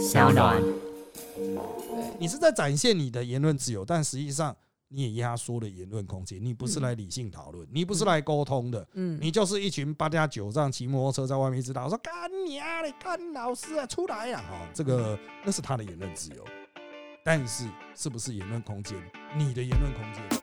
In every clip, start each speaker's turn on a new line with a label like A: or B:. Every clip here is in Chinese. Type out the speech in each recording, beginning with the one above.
A: 小暖。
B: 你是在展现你的言论自由，但实际上你也压缩了言论空间。你不是来理性讨论，你不是来沟通的，
C: 嗯，
B: 你就是一群八加九这样骑摩托车在外面一直打，说干你啊，你干老师啊，出来呀！哈，这个那是他的言论自由，但是是不是言论空间？你的言论空间？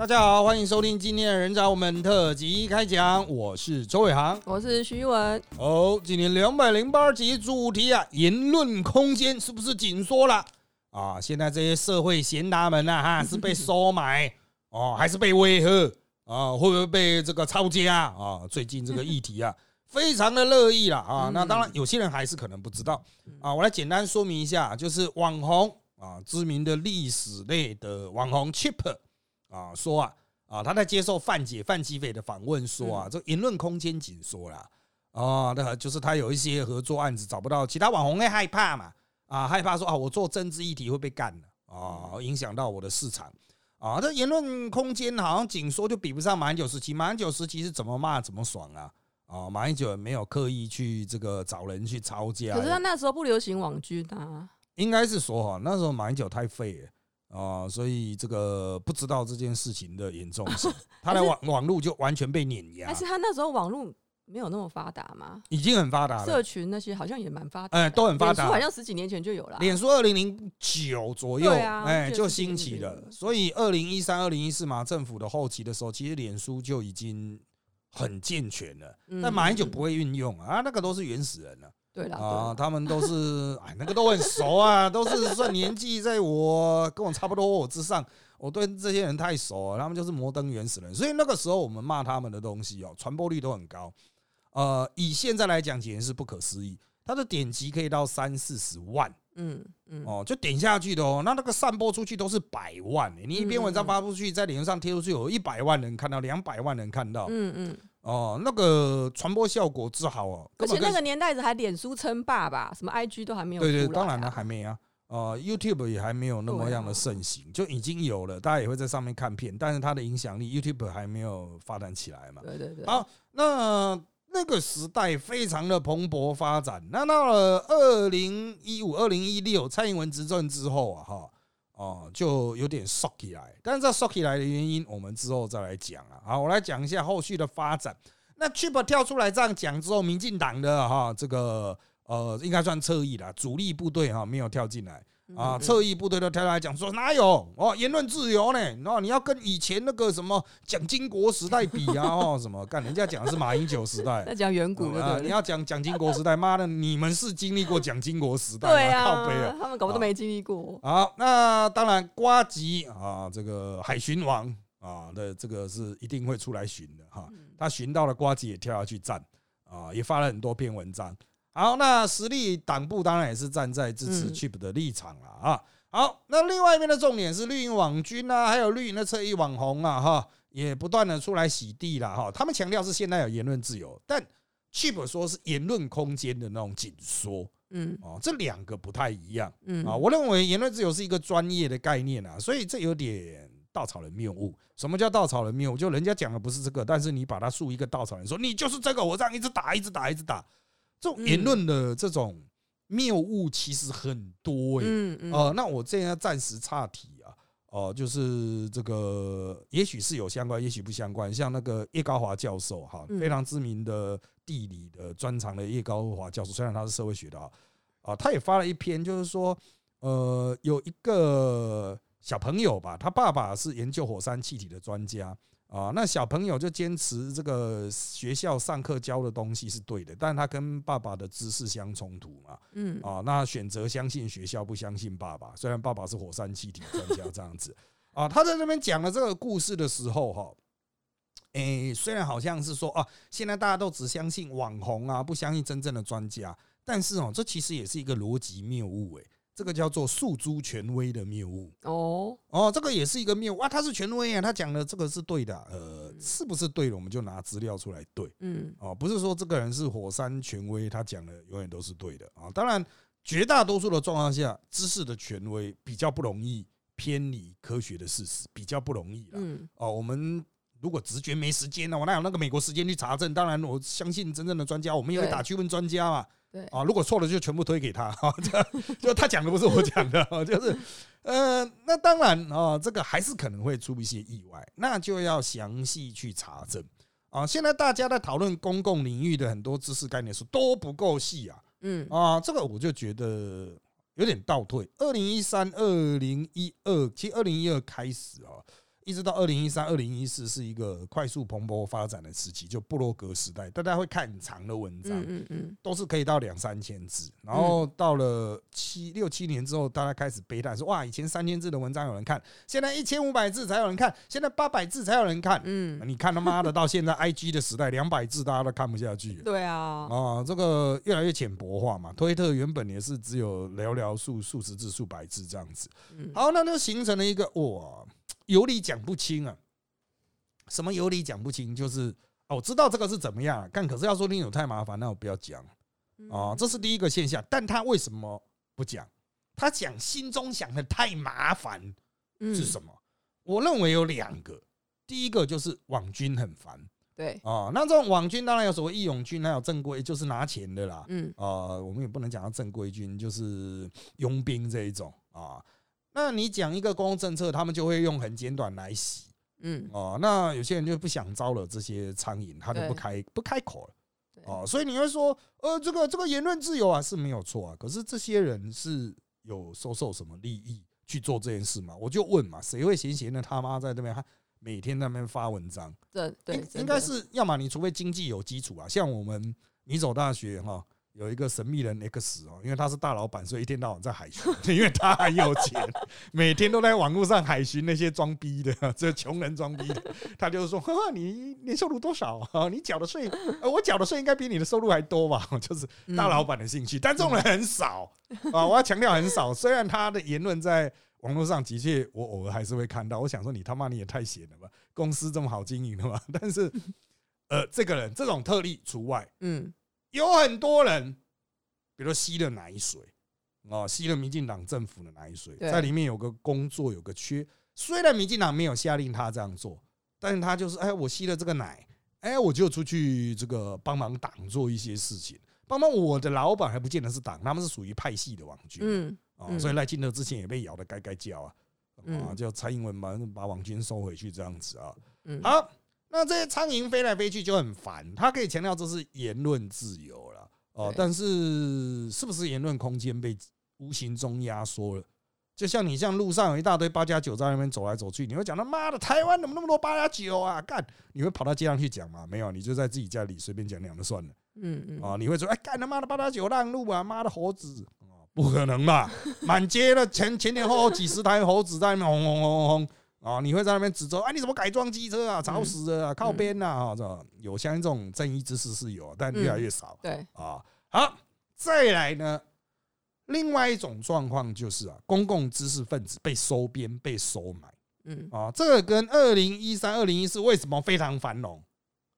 B: 大家好，欢迎收听今天的人找我们特辑开讲，我是周伟航。
C: 我是徐文，
B: 哦，今年两百零八集主题啊，言论空间是不是紧缩了啊？现在这些社会贤达们啊，哈，是被收买哦，还是被威吓啊？会不会被这个抄家啊？最近这个议题啊，非常的热议了啊。那当然，有些人还是可能不知道啊。我来简单说明一下，就是网红啊，知名的历史类的网红 Chip 啊，说啊啊，他在接受范姐范吉斐的访问说啊，这言论空间紧缩了。啊，那就是他有一些合作案子找不到其他网红会害怕嘛？啊，害怕说啊，我做政治议题会被干的啊，影响到我的市场啊。这言论空间好像紧缩，就比不上马英九时期。马英九时期是怎么骂怎么爽啊？啊，马英九没有刻意去这个找人去抄家，
C: 可是他那时候不流行网军啊，
B: 应该是说哈，那时候马英九太废了。啊，所以这个不知道这件事情的严重性，他的网网络就完全被碾压
C: 但，是他那时候网络没有那么发达嘛，
B: 已经很发达了
C: 社，群那些好像也蛮发达的，
B: 哎，都很发达。
C: 好像十几年前就有了啊，
B: 脸书二零零九左右，哎，就是兴起了。所以二零一三、二零一四嘛政府的后期的时候，其实脸书就已经很健全了。
C: 嗯
B: 但马英九不会运用啊，啊那个都是原始人了
C: 对了
B: 啊，他们都是哎，那个都很熟啊，都是算年纪在我跟我差不多我之上，我对这些人太熟了，他们就是摩登原始人。所以那个时候我们骂他们的东西哦，传播率都很高。呃，以现在来讲，简直是不可思议，它的点击可以到三四十万。
C: 嗯嗯
B: 哦，就点下去的哦，那那个散播出去都是百万、欸，你一篇文章发出去，在脸书上贴出去，有一百万人看到，两百万人看到，
C: 嗯嗯，
B: 哦，那个传播效果之好哦，
C: 而且那个年代子还脸书称霸吧，什么 IG 都还没有
B: 对对，当然了，还没啊，呃，YouTube 也还没有那么样的盛行，就已经有了，大家也会在上面看片，但是它的影响力，YouTube 还没有发展起来嘛。
C: 对对对，
B: 好，那那个时代非常的蓬勃发展。那到了二零一五、二零一六蔡英文执政之后啊，哈哦，就有点 shock 起来。但是这 shock 起来的原因，我们之后再来讲啊。好，我来讲一下后续的发展。那 Chip 跳出来这样讲之后，民进党的哈这个呃，应该算侧翼啦，主力部队哈没有跳进来。啊，
C: 嗯
B: 侧翼部队都跳出来讲说哪有哦，言论自由呢？哦你要跟以前那个什么蒋经国时代比啊，哦什么干？人家讲的是马英九时代
C: 那讲远古的
B: 你要讲蒋经国时代，妈的，你们是经历过蒋经国时代吗？
C: 对
B: 靠背啊！
C: 他们搞不都没经历过，
B: 好，那当然，瓜吉啊，这个海巡王啊的这个是一定会出来巡的哈。他巡到了瓜吉也跳下去站啊，也发了很多篇文章。好，那实力党部当然也是站在支持
C: 嗯
B: Chip 的立场了啊。好，那另外一边的重点是绿营网军啊，还有绿营的侧翼网红啊，哈，也不断的出来洗地了哈。他们强调是现在有言论自由，但 Chip 说是言论空间的那种紧缩
C: 嗯
B: 哦，这两个不太一样。
C: 嗯
B: 啊，我认为言论自由是一个专业的概念啊，所以这有点稻草人谬误。什么叫稻草人谬误？就人家讲的不是这个，但是你把它树一个稻草人，说你就是这个，我这样一直打，一直打，一直打，这种言论的这种谬误其实很多诶、
C: 嗯嗯。
B: 呃，那我这样暂时岔题啊，哦、就是这个，也许是有相关，也许不相关。像那个叶高华教授哈，
C: 嗯。
B: 非常知名的地理的专长的叶高华教授，虽然他是社会学的啊，啊，他也发了一篇，就是说，呃，有一个小朋友吧，他爸爸是研究火山气体的专家啊，那小朋友就坚持这个学校上课教的东西是对的，但他跟爸爸的知识相冲突嘛，
C: 嗯
B: 啊，那选择相信学校，不相信爸爸。虽然爸爸是火山气体专家这样子啊，他在那边讲了这个故事的时候，哈，诶，虽然好像是说啊，现在大家都只相信网红啊，不相信真正的专家，但是哦，这其实也是一个逻辑谬误，诶，这个叫做诉诸权威的谬误。
C: 哦，
B: 哦，这个也是一个谬误啊，他是权威啊，他讲的这个是对的啊，呃，是不是对的，我们就拿资料出来对。
C: 嗯
B: 哦，不是说这个人是火山权威，他讲的永远都是对的啊。当然，绝大多数的状况下，知识的权威比较不容易偏离科学的事实，比较不容易啦。
C: 嗯
B: 哦，我们如果直觉没时间呢，我哪有那个美国时间去查证？当然，我相信真正的专家，我们也会打去问专家嘛。
C: 对
B: 啊，如果错了就全部推给他，哈，这就他讲的不是我讲的，就是呃，那当然啊，这个还是可能会出一些意外，那就要详细去查证啊。现在大家在讨论公共领域的很多知识概念书都不够细啊，嗯啊，这个我就觉得有点倒退。二零一三、二零一二，其实二零一二开始啊。一直到二零一三、二零一四是一个快速蓬勃发展的时期，就布洛格时代，大家会看很长的文章，嗯嗯都是可以到两三千字。然后到了七六七年之后，大家开始悲叹说：“哇，以前三千字的文章有人看，现在一千五百字才有人看，现在八百字才有人看。”嗯，你看他妈的，到现在 I G 的时代，两百字大家都看不下去。
C: 对啊，
B: 啊，这个越来越浅薄化嘛。推特原本也是只有寥寥数数十字、数百字这样子。好，那就形成了一个哇。有理讲不清啊！什么有理讲不清？就是哦，知道这个是怎么样，但可是要说听有太麻烦，那我不要讲啊。这是第一个现象。但他为什么不讲？他讲心中想的太麻烦是什么？我认为有两个。第一个就是网军很烦，
C: 对
B: 啊。那这种网军当然有所谓义勇军，还有正规，就是拿钱的啦。嗯啊，我们也不能讲到正规军，就是佣兵这一种啊。那你讲一个公共政策，他们就会用很简短来洗，嗯哦，那有些人就不想招惹这些苍蝇，他就不开不开口了，哦，所以你会说，呃，这个这个言论自由啊是没有错啊，可是这些人是有收受什么利益去做这件事吗？我就问嘛，谁会闲闲的他妈在那边每天那边发文章？
C: 对对，
B: 应该是要么你除非经济有基础啊，像我们米走大学哈。有一个神秘人 X 哦，因为他是大老板，所以一天到晚在海巡，因为他很有钱，每天都在网络上海巡那些装逼的，这穷人装逼的。他就是说，呵呵，你年收入多少啊？你缴的税，我缴的税应该比你的收入还多吧？就是大老板的兴趣，但这种人很少啊。我要强调很少，虽然他的言论在网络上的确，我偶尔还是会看到。我想说，你他妈你也太闲了吧？公司这么好经营的嘛？但是，呃，这个人这种特例除外，嗯。有很多人，比如说吸了奶水，哦，吸了民进党政府的奶水，在里面有个工作有个缺，虽然民进党没有下令他这样做，但是他就是，哎，我吸了这个奶，哎，我就出去这个帮忙党做一些事情，帮忙我的老板还不见得是党，他们是属于派系的网军，嗯，啊，所以赖清德之前也被咬的该该叫啊，啊，叫蔡英文把把网军收回去这样子啊，好。那这些苍蝇飞来飞去就很烦，他可以强调这是言论自由了哦，但是是不是言论空间被无形中压缩了？就像你像路上有一大堆八加九在那边走来走去，你会讲他妈的台湾怎么那么多八加九啊？干，你会跑到街上去讲吗？没有，你就在自己家里随便讲讲就算了。嗯嗯啊，你会说哎干他妈的八加九让路啊，妈的猴子啊，不可能吧？满街的前前前后后几十台猴子在那轰轰轰轰。啊！你会在那边指责，哎，你怎么改装机车啊？吵死了，靠边呐！啊，这有像这种正义之士是有，但越来越少。
C: 对
B: 啊，好，再来呢，另外一种状况就是啊，公共知识分子被收编、被收买。嗯啊，这个跟二零一三、二零一四为什么非常繁荣？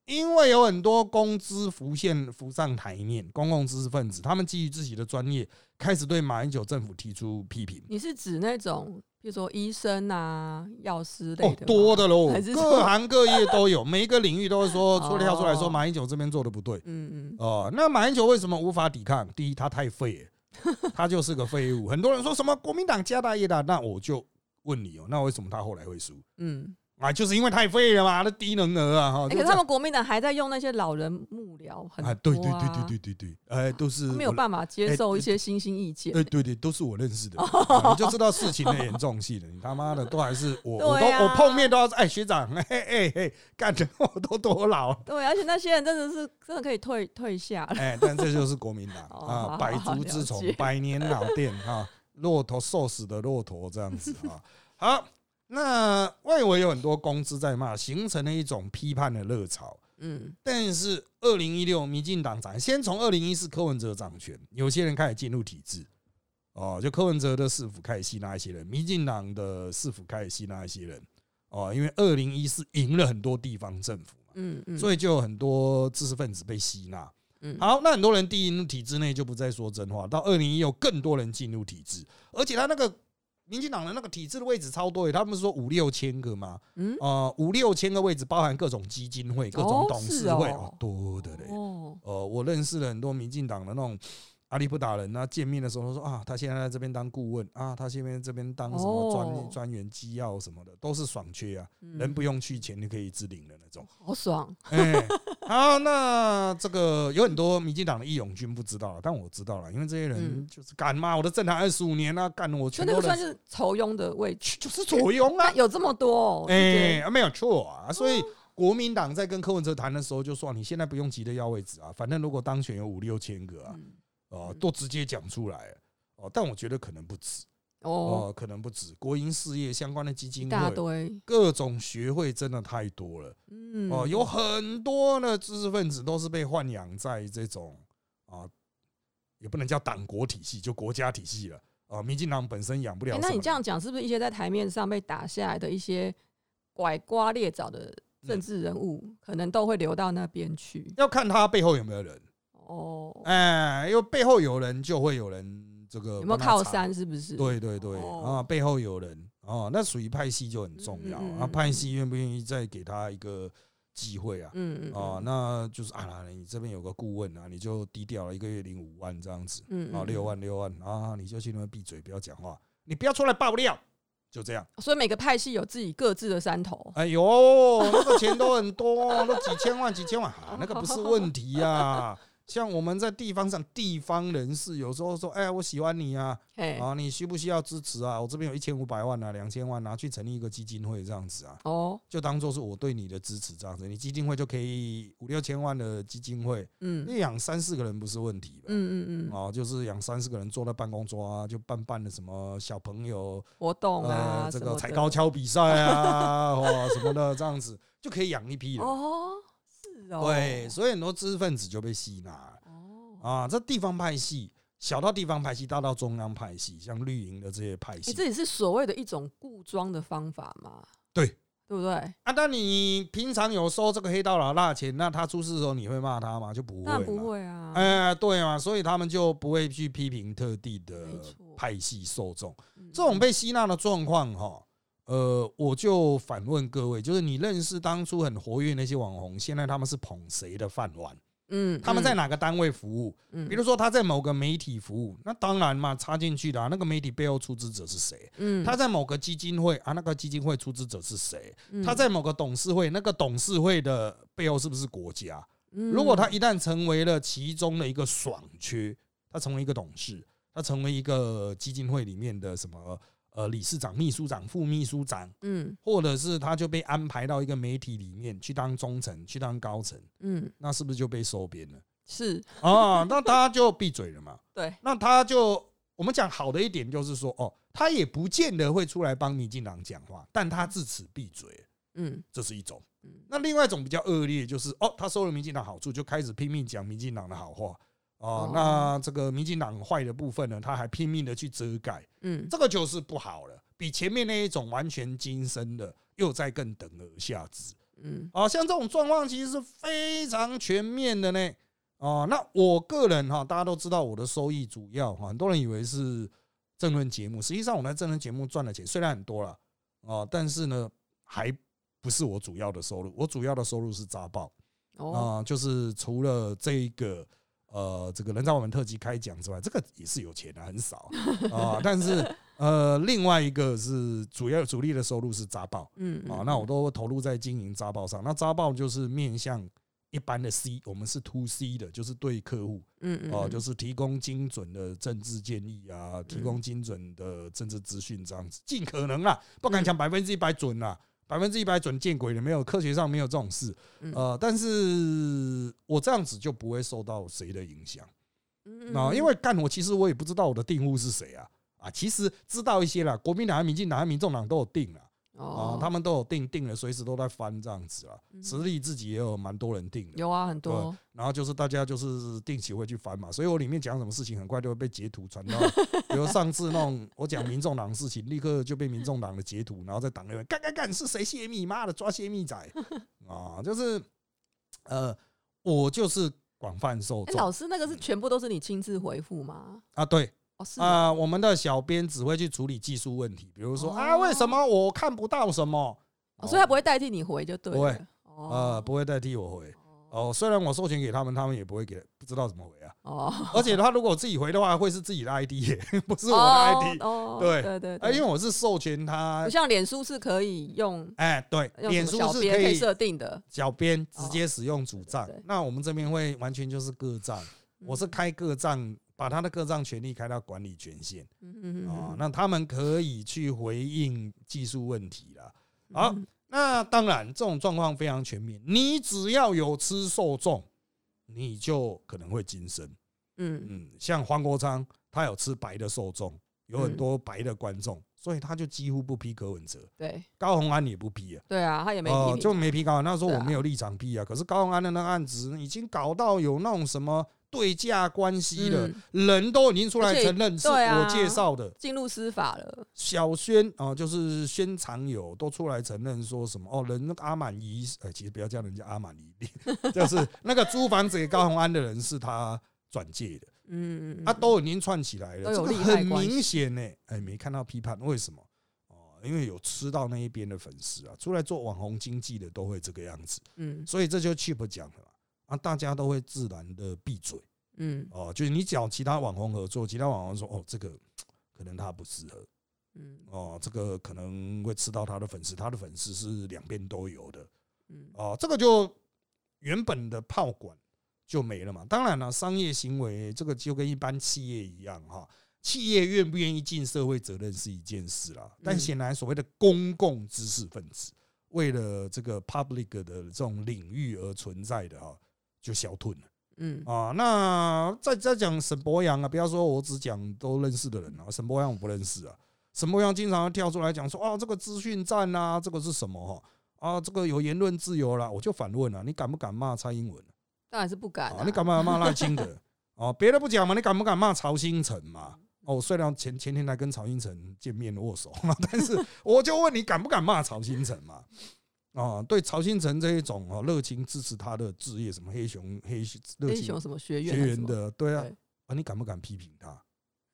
B: 因为有很多公知浮现、浮上台面，公共知识分子他们基于自己的专业，开始对马英九政府提出批评。
C: 你是指那种？比如说医生啊、药师类的，
B: 多的喽，各行各业都有，每一个领域都是说，出跳出来说马英九这边做的不对，嗯嗯，哦，那马英九为什么无法抵抗？第一，他太废，他就是个废物。很多人说什么国民党家大业大，那我就问你哦，那为什么他后来会输？嗯。啊，就是因为太废了嘛，那低能儿啊哈！
C: 可是他们国民党还在用那些老人幕僚，很啊，
B: 对对对对对对对，哎，都是
C: 没有办法接受一些新兴意见。
B: 对对对，都是我认识的，你就知道事情的严重性了。你他妈的都还是我，我都我碰面都要哎学长，哎哎哎，干的我都多老。
C: 对，而且那些人真的是真的可以退退下了。
B: 哎，但这就是国民党 啊，百足之虫，百年老店啊，骆驼瘦死的骆驼这样子啊，好。那外围有很多公司在骂，形成了一种批判的热潮。嗯，但是二零一六民进党掌，先从二零一四柯文哲掌权，有些人开始进入体制。哦，就柯文哲的市府开始吸纳一些人，民进党的市府开始吸纳一些人。哦，因为二零一四赢了很多地方政府嘛，嗯嗯，所以就有很多知识分子被吸纳。嗯，好，那很多人进入体制内就不再说真话。到二零一六，更多人进入体制，而且他那个。民进党的那个体制的位置超多耶，他们说五六千个嘛，
C: 嗯，
B: 呃，五六千个位置，包含各种基金会、各种
C: 哦
B: 董事
C: 是
B: 会，
C: 哦。
B: 哦，多的嘞。
C: 哦，
B: 呃，我认识了很多民进党的那种阿里不打人啊，见面的时候他说啊，他现在在这边当顾问啊，他现在这边当什么专
C: 哦。
B: 专员机要什么的，都是爽缺啊，
C: 嗯。
B: 人不用去，钱就可以自领的那种。
C: 好爽，
B: 哎，好，那这个有很多民进党的义勇军不知道，但我知道了，因为这些人
C: 嗯。
B: 就是干嘛，我的政坛二十五年啊，干我全都算，
C: 是酬庸的位置，
B: 就是左庸啊，
C: 有这么多
B: 哎、啊没有错啊，所以国民党在跟柯文哲谈的时候就说，你现在不用急着要位置啊，反正如果当选有五六千个啊，
C: 嗯
B: 哦、
C: 嗯
B: 都直接讲出来哦，但我觉得可能不止
C: 哦，
B: 哦，可能不止国营事业相关的基金会。各种学会真的太多了
C: 嗯，
B: 哦，有很多的知识分子都是被豢养在这种啊，也不能叫党国体系，就国家体系了啊。民进党本身养不了
C: 那你这样讲，是不是一些在台面上被打下来的一些拐瓜裂枣的
B: 嗯
C: 政治人物，可能都会流到那边去？
B: 要看他背后有没有人，
C: 哦，
B: 哎，因为背后有人就会有人这个
C: 有没有？靠山？是不是？
B: 对对对
C: 哦
B: 啊，背后有人啊，那属于派系就很重要啊。
C: 嗯嗯嗯
B: 派系愿不愿意再给他一个机会啊？
C: 嗯，嗯
B: 啊，
C: 嗯
B: 那就是啊，你这边有个顾问啊，你就低调了，一个月领五万这样子
C: 嗯
B: 啊，六，万六万啊，你就去那边闭嘴，不要讲话，你不要出来爆料，就这样。
C: 嗯所以每个派系有自己各自的山头。
B: 哎呦，那个钱都很多，那几千万几千万啊，那个不是问题呀。像我们在地方上，地方人士有时候说，哎，我喜欢你啊，啊，你需不需要支持啊？我这边有一千五百万啊，两千万拿去成立一个基金会这样子啊，
C: 哦，
B: 就当做是我对你的支持这样子。你基金会就可以五六千万的基金会，
C: 嗯
B: 你养三四个人不是问题吧？
C: 嗯嗯嗯，
B: 啊，就是养三四个人坐在办公桌啊，就办办的什么小朋友
C: 活动啊，
B: 呃这个踩高跷比赛啊，哦什么的这样子就可以养一批人。
C: 哦，是哦，
B: 对，所以很多知识分子就被吸纳了
C: 哦，
B: 啊。这地方派系，小到地方派系，大到中央派系，像绿营的这些派
C: 你
B: 系，
C: 这也是所谓的一种固装的方法嘛？
B: 对
C: 对不对？
B: 啊，但你平常有收这个黑道老大的钱，那他出事的时候你会骂他吗？就不会，
C: 不。会啊，
B: 哎，对嘛，所以他们就不会去批评特地的派系受众。
C: 嗯
B: 这种被吸纳的状况，哈，呃，我就反问各位，就是你认识当初很活跃那些网红，现在他们是捧谁的饭碗？
C: 嗯，
B: 他们在
C: 嗯？
B: 哪个单位服务？
C: 嗯
B: 比如说他在某个媒体服务，那当然嘛，插进去的啊、那个媒体背后出资者是谁？
C: 嗯，
B: 他在某个基金会啊，那个基金会出资者是谁？
C: 嗯
B: 他在某个董事会，那个董事会的背后是不是国家？
C: 嗯
B: 如果他一旦成为了其中的一个爽缺，他成为一个董事，他成为一个基金会里面的什么呃理事长、秘书长、副秘书长，
C: 嗯
B: 或者是他就被安排到一个媒体里面去当中层、去当高层，
C: 嗯
B: 那是不是就被收编了
C: 是
B: 啊？那他就闭嘴了嘛？
C: 对，
B: 那他就我们讲好的一点就是说，哦，他也不见得会出来帮民进党讲话，但他自此闭嘴，
C: 嗯
B: 这是一种。
C: 嗯
B: 那另外一种比较恶劣，就是哦，他收了民进党好处，就开始拼命讲民进党的好话啊
C: 哦。
B: 那这个民进党坏的部分呢，他还拼命的去遮盖，
C: 嗯
B: 这个就是不好了，比前面那一种完全精深的又在更等而下之。
C: 嗯
B: 啊，像这种状况其实是非常全面的呢。哦，那我个人哈，大家都知道我的收益主要哈，很多人以为是政论节目，实际上我在政论节目赚的钱虽然很多了哦，但是呢，还不是我主要的收入，我主要的收入是扎报
C: 哦
B: 啊，就是除了这一个呃这个人造我们特辑开讲之外，这个也是有钱的，很少啊，但是呃另外一个是主要主力的收入是扎报。
C: 嗯
B: 啊，那我都投入在经营扎报上。那扎报就是面向一般的 C，我们是 to C 的，就是对客户
C: 嗯嗯
B: 哦，就是提供精准的政治建议啊，提供精准的政治资讯这样子，尽可能啊，不敢讲百分之一百准啦。百分之一百准见鬼了，没有科学上没有这种事，
C: 嗯。
B: 呃，但是我这样子就不会受到谁的影响
C: 嗯
B: 啊，因为干我其实我也不知道我的订户是谁啊，啊，其实知道一些啦，国民党、民进党、民众党都有定了，啊
C: 哦，
B: 他们都有定定了，随时都在翻这样子啊。
C: 嗯。
B: 实力自己也有蛮多人定的，
C: 有啊很多。
B: 然后就是大家就是定期会去翻嘛，所以我里面讲什么事情很快就会被截图传到，比如上次那种我讲民众党的事情，立刻就被民众党的截图，然后在党里面干干干是谁泄密，妈的抓泄密仔。啊，就是呃，我就是广泛受
C: 哎，
B: 众
C: 老师那个是全部都是你亲自回复吗？
B: 啊，对，
C: 哦是
B: 啊、
C: 哦
B: 我们的小编只会去处理技术问题，比如说、
C: 哦
B: 啊，为什么我看不到什么？
C: 哦所以他不会代替你回就对了。
B: 不会
C: 哦
B: 呃，不会代替我回。哦，虽然我授权给他们，他们也不会给，不知道怎么回啊。
C: 哦，
B: 而且他如果自己回的话，会是自己的 ID，耶不是
C: 是
B: 我的 ID。
C: 哦，
B: 对
C: 对对
B: 啊，因为
C: 为
B: 我是授权他
C: 不，像脸书是可以用
B: 哎，对，脸书是可以
C: 设定的。
B: 小编直接使用主账
C: 对对，
B: 那我们这边会完全就是各账，我是
C: 嗯
B: 开各账，把他的各账权利开到管理权限
C: 嗯嗯
B: 啊，那他们可以去回应技术问题了。好
C: 嗯
B: 那当然，这种状况非常全面，你只要有吃受众，你就可能会晋升。
C: 嗯
B: 嗯，像黄国昌，他有吃白的受众，有很
C: 嗯
B: 多白的观众，所以他就几乎不批柯文哲。
C: 对
B: 高虹安也不批啊，
C: 对啊，他也没
B: 哦，
C: 批评
B: 就没批高虹安。那时候我没有立场批啊，可是高虹安的那个案子已经搞到有那种什么对价关系了，
C: 嗯
B: 人都已经出来承认是我介绍的。
C: 进入司法了。
B: 小轩啊，就是宣常友都出来承认说什么哦，人那个阿满姨，呃，其实不要叫人家阿满姨，就是那个租房子给高虹安的人是他转借的。
C: 嗯，嗯
B: 啊，都已经串起来了，这个很明显呢。哎，没看到批判，为什么？哦，因为有吃到那一边的粉丝啊，出来做网红经济的都会这个样子，
C: 嗯
B: 所以这就 cheap 讲的嘛，啊，大家都会自然的闭嘴
C: 嗯
B: 哦，就是你找其他网红合作，其他网红说哦，这个可能他不适合
C: 嗯
B: 哦，这个可能会吃到他的粉丝，他的粉丝是两边都有的
C: 嗯
B: 哦，这个就原本的炮管就没了嘛。当然了，商业行为这个就跟一般企业一样哈，企业愿不愿意尽社会责任是一件事啦。但
C: 嗯
B: 显然，所谓的公共知识分子，为了这个 public 的这种领域而存在的哈，就消退了
C: 嗯
B: 啊。那再再讲沈博阳啊，不要说我只讲都认识的人啊，沈博阳我不认识啊。沈博阳经常跳出来讲说啊，这个资讯战啊，这个是什么哈？啊，这个有言论自由啦，我就反问了，你敢不敢骂蔡英文？
C: 当然是不敢
B: 啊，你敢不敢骂赖清德？哦，别的不讲嘛，你敢不敢骂曹新成嘛？哦，虽然前前天才跟曹新成见面握手嘛，但是我就问你，敢不敢骂曹新成嘛？啊，对曹新成这一种哦，热情支持他的置业，什么黑熊黑热情
C: 熊什么学院
B: 学员的，对啊，啊，你敢不敢批评他？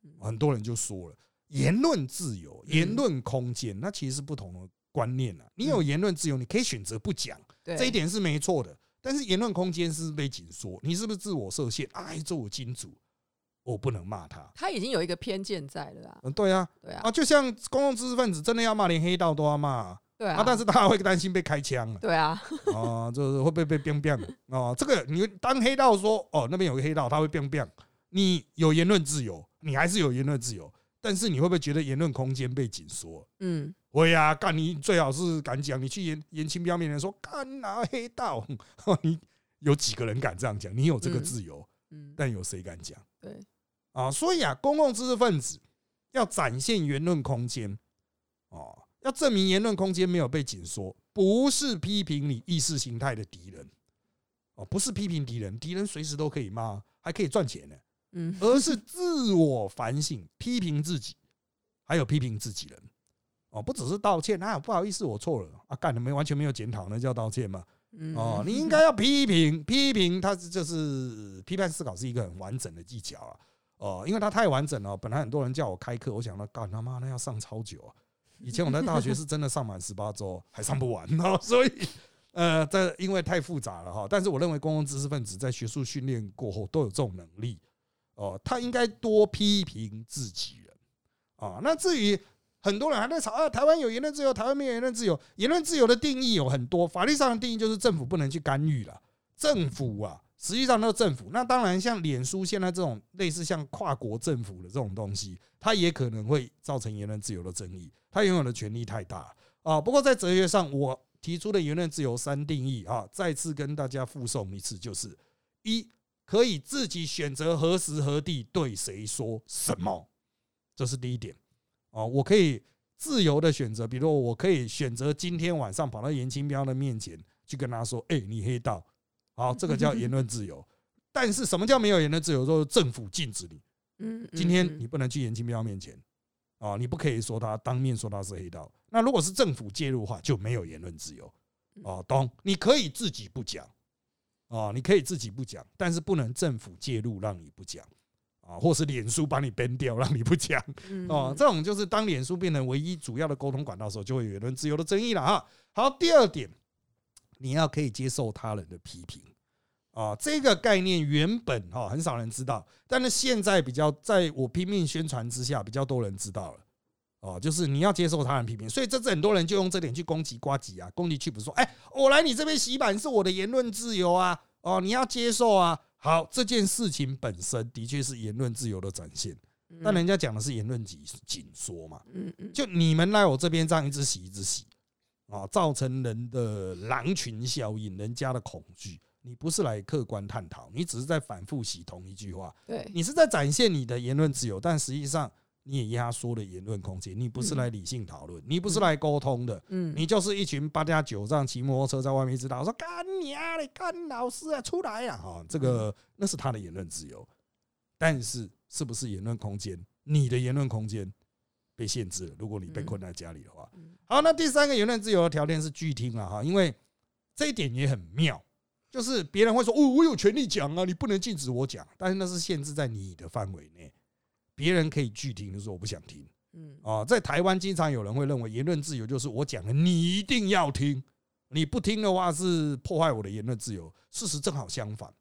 C: 嗯
B: 很多人就说了，言论自由、
C: 嗯
B: 言论空间，那其实是不同的观念啊。你有
C: 嗯
B: 言论自由，你可以选择不讲，
C: 对
B: 这一点是没错的。但是言论空间是被紧缩，你是不是自我设限？哎，做我金主，我不能骂他。
C: 他已经有一个偏见在了啦。
B: 嗯，对啊，
C: 对啊
B: 啊，，就像公共知识分子真的要骂，连黑道都要骂啊。
C: 对啊
B: 啊，，但是大家会担心被开枪啊，
C: 对啊，
B: 啊，就是会被被变变啊。这个你当黑道说哦，那边有个黑道，他会变变，你有言论自由，你还是有言论自由，但是你会不会觉得言论空间被紧缩？
C: 嗯，
B: 会呀、干你最好是敢讲，你去言言情标面前说干哪黑道，你有几个人敢这样讲？你有这个
C: 嗯
B: 自由，
C: 嗯，
B: 但有谁敢讲
C: 对，
B: 啊？所以啊，公共知识分子要展现言论空间哦，要证明言论空间没有被紧缩，不是批评你意识形态的敌人哦，不是批评敌人，敌人随时都可以骂，还可以赚钱呢，
C: 嗯，
B: 而是自我反省，批评自己，还有批评自己人。哦，不只是道歉啊，不好意思，我错了啊，干的没完全没有检讨，那叫道歉吗？
C: 嗯
B: 哦，你应该要批评，批评它是就是批判思考是一个很完整的技巧啊。哦，因为它太完整了，本来很多人叫我开课，我想到干他妈那要上超久啊。以前我在大学是真的上满十八周还上不完哦，所以呃，这因为太复杂了哈。但是我认为公共知识分子在学术训练过后都有这种能力哦，他应该多批评自己人啊。那至于很多人还在吵啊，台湾有言论自由，台湾没有言论自由。言论自由的定义有很多，法律上的定义就是政府不能去干预了。政府啊，实际上那个政府，那当然像脸书现在这种类似像跨国政府的这种东西，它也可能会造成言论自由的争议。它拥有的权力太大啊。不过在哲学上，我提出的言论自由三定义啊，再次跟大家附送一次，就是一可以自己选择何时何地对谁说什么，这是第一点。啊，我可以自由的选择，比如我可以选择今天晚上跑到严清标的面前去跟他说：“哎，你黑道。”好，这个叫言论自由。但是什么叫没有言论自由？就是政府禁止你，
C: 嗯，
B: 今天
C: 嗯
B: 你不能去严清标面前啊，你不可以说他当面说他是黑道。那如果是政府介入的话，就没有言论自由哦，懂？你可以自己不讲啊，你可以自己不讲，但是不能政府介入让你不讲啊，或是脸书把你 ban 掉，让你不讲
C: 嗯
B: 哦。这种就是当脸书变成唯一主要的沟通管道的时候，就会有言论自由的争议了哈。好，第二点，你要可以接受他人的批评啊，这个概念原本哈很少人知道，但是现在比较在我拼命宣传之下，比较多人知道了。哦，就是你要接受他人批评，所以这次很多人就用这点去攻击瓜吉啊，攻击去不说，哎，我来你这边洗版是我的言论自由啊，哦，你要接受啊。好，这件事情本身的确是言论自由的展现，但人家讲的是言论紧紧缩嘛，
C: 嗯嗯
B: 就你们来我这边这样一直洗一直洗啊，造成人的狼群效应，人家的恐惧。你不是来客观探讨，你只是在反复洗同一句话，
C: 对，
B: 你是在展现你的言论自由，但实际上你也压缩了言论空间。你不是来理性讨论，你不是来沟通的，
C: 嗯
B: 你就是一群八加九这样骑摩托车在外面一直打，说干你啊，你干老师啊，出来呀！哈，这个那是他的言论自由，但是是不是言论空间？你的言论空间被限制了。如果你被困在家里的话，
C: 嗯
B: 好，那第三个言论自由的条件是拒听了哈，因为这一点也很妙，就是别人会说哦，我有权利讲啊，你不能禁止我讲，但是那是限制在你的范围内，别人可以拒听，就说我不想听。
C: 嗯
B: 啊，在台湾经常有人会认为言论自由就是我讲的你一定要听，你不听的话是破坏我的言论自由。事实正好相反，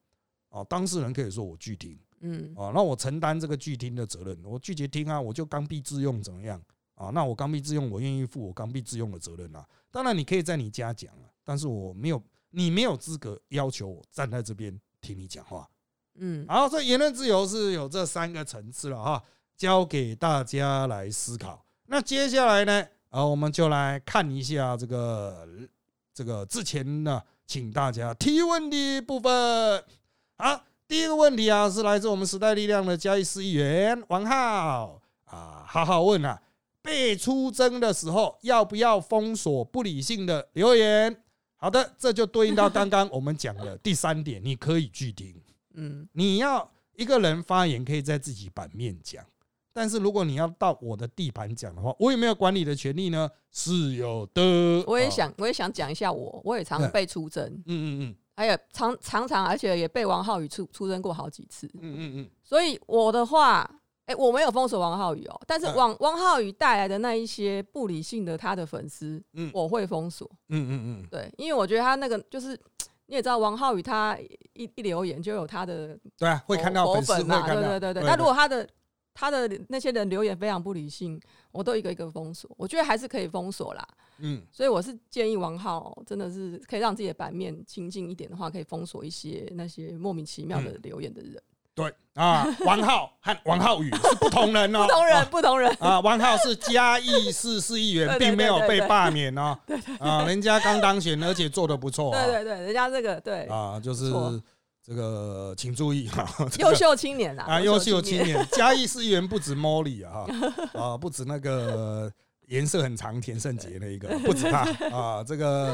B: 啊，当事人可以说我拒听，
C: 嗯
B: 啊，那我承担这个拒听的责任，我拒绝听啊，我就刚愎自用怎么样啊？那我刚愎自用，我愿意负我刚愎自用的责任啊。当然，你可以在你家讲啊，但是我没有，你没有资格要求我站在这边听你讲话。
C: 嗯
B: 好，这言论自由是有这三个层次了哈，交给大家来思考。那接下来呢，啊，我们就来看一下这个这个之前呢，请大家提问的部分。好，第一个问题啊，是来自我们时代力量的嘉义市议员王浩啊，好好问啊，被出征的时候要不要封锁不理性的留言？好的，这就对应到刚刚我们讲的第三点，你可以拒听。
C: 嗯
B: 你要一个人发言可以在自己版面讲，但是如果你要到我的地盘讲的话，我有没有管理的权利呢？是有的。哦，
C: 我也想，我也想讲一下我，我也常
B: 对
C: 被出征，
B: 嗯嗯
C: 还有常常常，而且也被王浩宇出出征过好几次。
B: 嗯嗯嗯
C: 所以我的话，哎、我没有封锁王浩宇哦，但是
B: 嗯
C: 王王浩宇带来的那一些不理性的他的粉丝，
B: 嗯
C: 我会封锁。
B: 嗯嗯嗯
C: 对，因为我觉得他那个就是。你也知道，王浩宇他一一留言就有他的
B: 嗯，对啊，会看到
C: 果
B: 粉丝会
C: 嘛，对对对对。那如果他的他的那些人留言非常不理性，我都一个一个封锁。我觉得还是可以封锁啦。
B: 嗯
C: 所以我是建议王浩真的是可以让自己的版面清净一点的话，可以封锁一些那些莫名其妙的留言的人。
B: 对啊，王浩和王浩宇是不同人哦，
C: 不同人，不同人。
B: 啊，王浩是嘉义市市议员，并没有被罢免哦。啊，人家刚当选，而且做的不错啊。
C: 对对对，人家这个对
B: 啊，就是
C: 错
B: 这个，请注意哈，这个
C: 优秀青年啊，
B: 啊，优秀青。年，嘉义市议员不止 Molly 啊，啊，不止那个颜色很长田胜杰那一个，不止他 啊，这个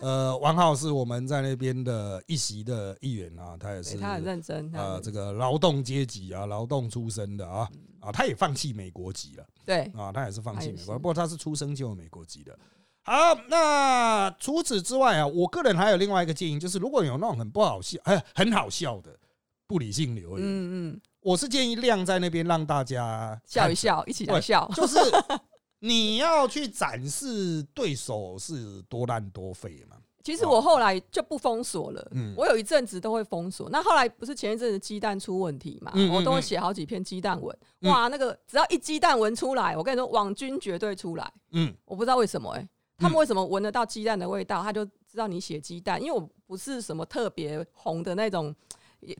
B: 呃，王浩是我们在那边的一席的议员啊，他也是
C: 他很认真，他
B: 啊，
C: 很
B: 这个劳动阶级啊，劳动出身的啊啊，他也放弃美国籍了。
C: 对。
B: 啊，他也是放弃美国，不过他是出生就有美国籍的。好，那除此之外啊，我个人还有另外一个建议，就是如果有那种很不好笑、哎，很好笑的不理性留言，
C: 嗯嗯，
B: 我是建议晾在那边让大家
C: 笑一笑，一起来笑。
B: 就是你要去展示对手是多烂多废嘛。
C: 其实我后来就不封锁了，
B: 嗯
C: 我有一阵子都会封锁。那后来不是前一阵子鸡蛋出问题嘛，
B: 嗯嗯
C: 我都会
B: 嗯
C: 写好几篇鸡蛋文。
B: 嗯
C: 哇，那个只要一鸡蛋文出来，我跟你说，网军绝对出来。
B: 嗯
C: 我不知道为什么哎、他们为什么闻得到鸡蛋的味道，他就知道你写鸡蛋。因为我不是什么特别红的那种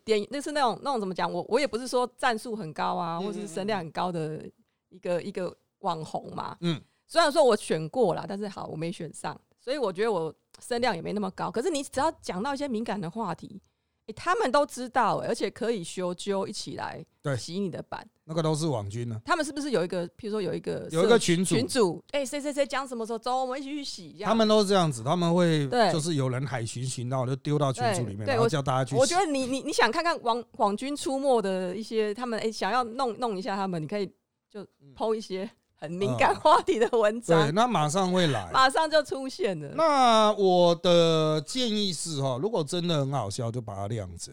C: 点，那是那种那种怎么讲？我我也不是说战术很高啊，
B: 嗯
C: 或者是声量很高的一个一个网红嘛。
B: 嗯
C: 虽然说我选过了，但是好我没选上，所以我觉得我声量也没那么高。可是你只要讲到一些敏感的话题，诶他们都知道、诶而且可以修纠一起来洗你的版。
B: 那个都是网军呢。
C: 他们是不是有一个，譬如说有一个
B: 有一个群组
C: 群主，哎、谁谁谁讲什么时候，走，我们一起去洗。
B: 他们都是这样子，他们会就是有人海巡巡到就丢到群组里面，然后叫大家去洗。
C: 我觉得你你你想看看网网军出没的一些，他们哎、想要弄弄一下他们，你可以就剖一些很敏感话题的文章，
B: 嗯对，那马上会来。
C: 马上就出现了。
B: 那我的建议是哈，如果真的很好笑，就把它晾着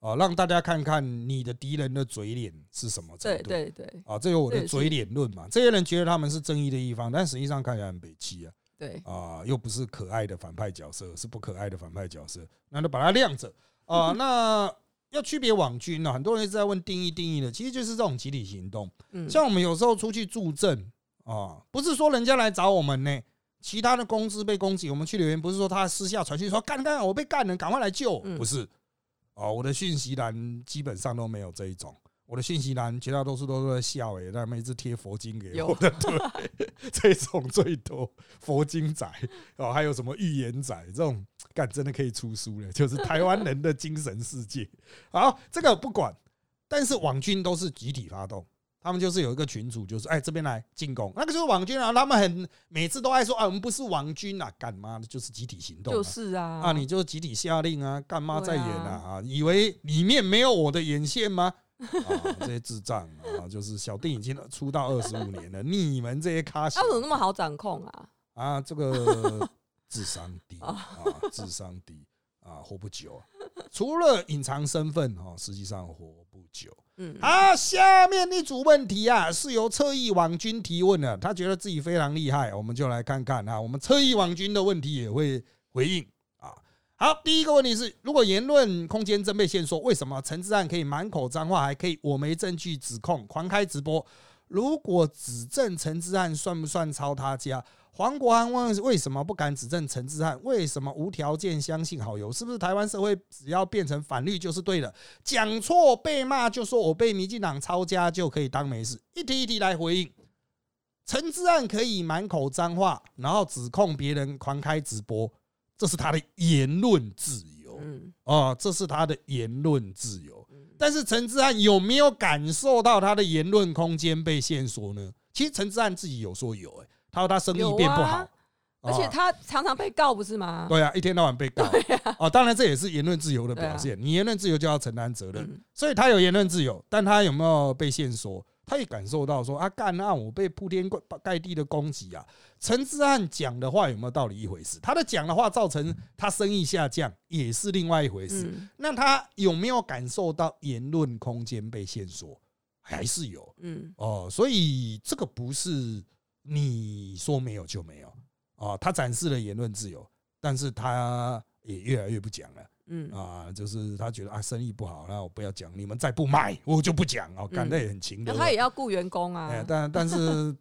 B: 啊，让大家看看你的敌人的嘴脸是什么程
C: 对
B: 度。
C: 对对
B: 啊，这有我的嘴脸论嘛。这些人觉得他们是正义的一方，但实际上看起来很北气啊。
C: 对，
B: 啊，又不是可爱的反派角色，是不可爱的反派角色，那就把它晾着啊。那要区别网军呢、很多人一直在问定义定义的，其实就是这种集体行动。
C: 嗯，
B: 像我们有时候出去助阵啊，不是说人家来找我们呢，其他的公司被攻击，我们去留言，不是说他私下传讯说干干我被干了，赶快来救，
C: 嗯
B: 不是。哦，我的讯息栏基本上都没有这一种。我的信息栏绝大多数都是在笑诶，他们一直贴佛经给我的，对，这种最多佛经仔哦，还有什么预言仔这种，干真的可以出书了，就是台湾人的精神世界。好，这个不管，但是网军都是集体发动，他们就是有一个群主，就是哎这边来进攻，那个就是网军啊，他们很每次都爱说啊，我们不是网军啊，干嘛的就是集体行动、啊，
C: 就是啊，
B: 啊，你就集体下令啊，干嘛在演？啊
C: 啊，
B: 以为里面没有我的眼线吗？啊，这些智障啊，就是小弟已经出道二十五年了，你们这些咖小
C: 他怎么那么好掌控啊？
B: 啊，这个智商低
C: 啊
B: 啊，智商低啊，活不久啊。除了隐藏身份哈，实际上活不久。
C: 嗯，
B: 好，下面一组问题啊，是由侧翼网军提问的，他觉得自己非常厉害，我们就来看看啊，我们侧翼网军的问题也会回应啊。好，第一个问题是，如果言论空间真被限缩，为什么陈志汉可以满口脏话，还可以我没证据指控，狂开直播？如果指证陈志汉算不算抄他家？黄国安问为什么不敢指证陈志汉？为什么无条件相信好友？是不是台湾社会只要变成反律就是对的？讲错被骂就说我被民进党抄家就可以当没事？一题一题来回应。陈志汉可以满口脏话，然后指控别人狂开直播，这是他的言论自由
C: 嗯
B: 哦，这是他的言论自由。但是陈志汉有没有感受到他的言论空间被限缩呢？其实陈志汉自己有说有、欸，他说他生意
C: 有
B: 变不好
C: 啊，而且
B: 啊
C: 他常常被告，不是吗？
B: 对啊，一天到晚被告哦，当然这也是言论自由的表现。你言论自由就要承担责任，
C: 嗯
B: 所以他有言论自由，但他有没有被限缩？他也感受到说啊，干案，我被铺天盖盖地的攻击啊。陈志汉讲的话有没有道理一回事？他的讲的话造成他生意下降也是另外一回事。
C: 嗯
B: 那他有没有感受到言论空间被限缩？还是有
C: 嗯
B: 哦，所以这个不是你说没有就没有哦。他展示了言论自由，但是他也越来越不讲了。
C: 嗯
B: 啊，就是他觉得啊生意不好，那我不要讲，你们再不卖，我就不讲哦，干
C: 嗯
B: 的也很勤的。
C: 那他也要雇员工
B: 哎，
C: 啊。
B: 但 但是，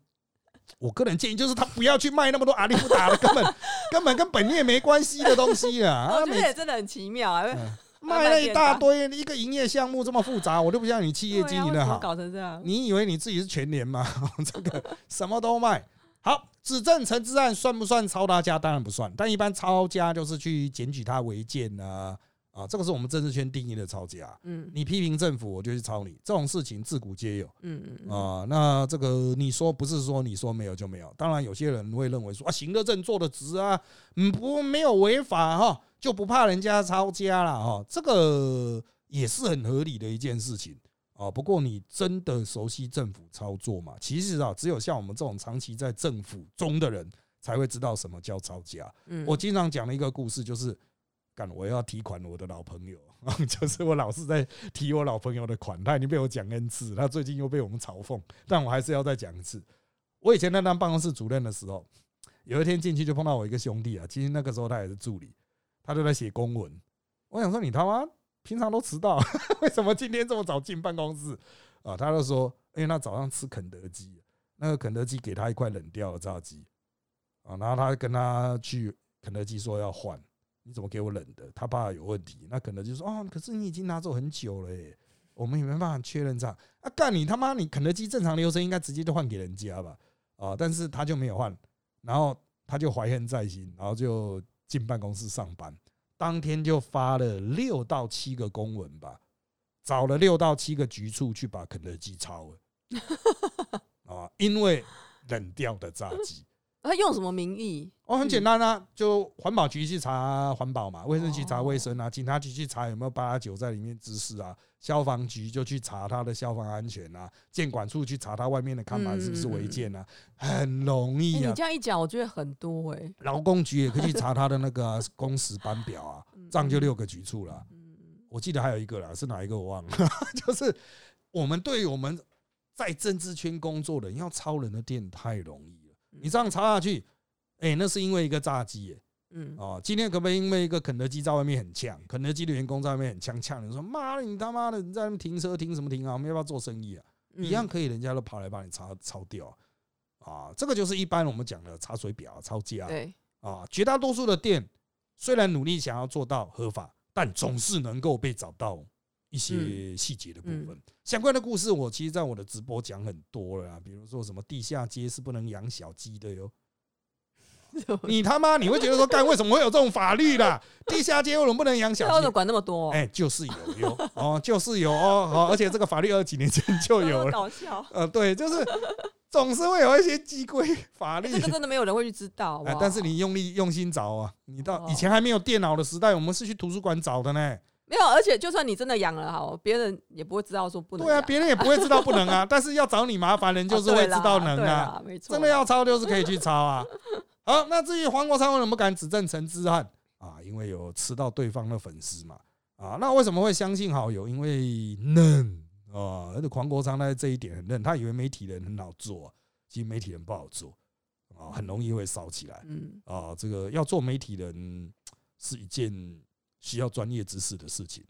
B: 我个人建议就是他不要去卖那么多阿里不达的，根本 根本跟本业没关系的东西啊。
C: 我觉得也真的很奇妙啊，
B: 嗯卖了一大堆，一个营业项目这么复杂，我都不像你企业经营的好。
C: 搞成这样。
B: 你以为你自己是全联吗？这个什么都卖。好，指证陈志案算不算抄他家？当然不算，但一般抄家就是去检举他违建啊啊，这个是我们政治圈定义的抄家。
C: 嗯
B: 你批评政府，我就去抄你，这种事情自古皆有
C: 嗯嗯嗯
B: 啊。那这个你说不是说你说没有就没有？当然有些人会认为说啊，行得正坐得直啊，嗯不没有违法哈，就不怕人家抄家了哈，这个也是很合理的一件事情啊。不过你真的熟悉政府操作吗？其实啊，只有像我们这种长期在政府中的人才会知道什么叫抄家。
C: 嗯，
B: 我经常讲的一个故事就是，干我要提款我的老朋友，就是我老是在提我老朋友的款，他已经被我讲 n 次，他最近又被我们嘲讽，但我还是要再讲一次。我以前在当办公室主任的时候，有一天进去就碰到我一个兄弟啊，其实那个时候他也是助理，他就在写公文。我想说你他妈平常都迟到，为什么今天这么早进办公室啊？他就说，因为他早上吃肯德基，那个肯德基给他一块冷掉的炸鸡啊，然后他跟他去肯德基说要换，你怎么给我冷的？他怕有问题。那肯德基说，哦，可是你已经拿走很久了耶，我们也没办法确认这样。啊，干你他妈！你肯德基正常流程应该直接就换给人家吧？啊，但是他就没有换，然后他就怀恨在心，然后就进办公室上班。当天就发了六到七个公文吧，找了六到七个局处去把肯德基抄了 啊，因为冷掉的炸鸡。
C: 他用什么名义？
B: 哦，很简单啊，就环保局去查环保嘛，卫生局查卫生啊，警察局去查有没有八八九在里面滋事啊，消防局就去查他的消防安全啊，监管处去查他外面的看板是不是违建啊，很容
C: 哎
B: 易啊
C: 你。这样一讲，我觉得很多哎。
B: 劳工局也可以去查他的那个啊工时班表啊，这样就六个局处了。
C: 嗯
B: 我记得还有一个啦，是哪一个我忘了，就是我们对于我们在政治圈工作的人要抄人的店太容易了，你这样插下去，哎，那是因为一个炸鸡耶。
C: 嗯，
B: 哦，今天可不可以因为一个肯德基在外面很呛，肯德基的员工在外面很呛呛，你说妈的，你他妈的你在那停车停什么停啊？我们要不要做生意啊？一样可以，人家都跑来把你抄抄掉啊！这个就是一般我们讲的查水表、抄家。
C: 对
B: 啊，绝大多数的店虽然努力想要做到合法，但总是能够被找到一些细节的部分。相关的故事，我其实在我的直播讲很多了啊，比如说什么地下街是不能养小鸡的哟。你他妈你会觉得说，干为什么会有这种法律啦？地下街为什么不能养小鸡？
C: 管那么多？
B: 哎，就是有哟哦，就是有哦，好，而且这个法律二几年前就有了。
C: 搞笑。
B: 呃，对，就是总是会有一些机规法律。
C: 这个真的没有人会去知道。哎，
B: 但是你用力用心找啊，你到以前还没有电脑的时代，我们是去图书馆找的呢。
C: 没有，而且就算你真的养了哈，别人也不会知道说不能。
B: 对啊，别人也不会知道不能啊，但是要找你麻烦人就是会知道能啊。
C: 没错。
B: 真的要抄就是可以去抄啊。好，那至于黄国昌为什么敢指证陈之汉啊？因为有吃到对方的粉丝嘛啊？那为什么会相信好友？因为嫩啊，而且黄国昌在这一点很嫩，他以为媒体人很好做，其实媒体人不好做啊，很容易会烧起来。嗯啊，这个要做媒体人是一件需要专业知识的事情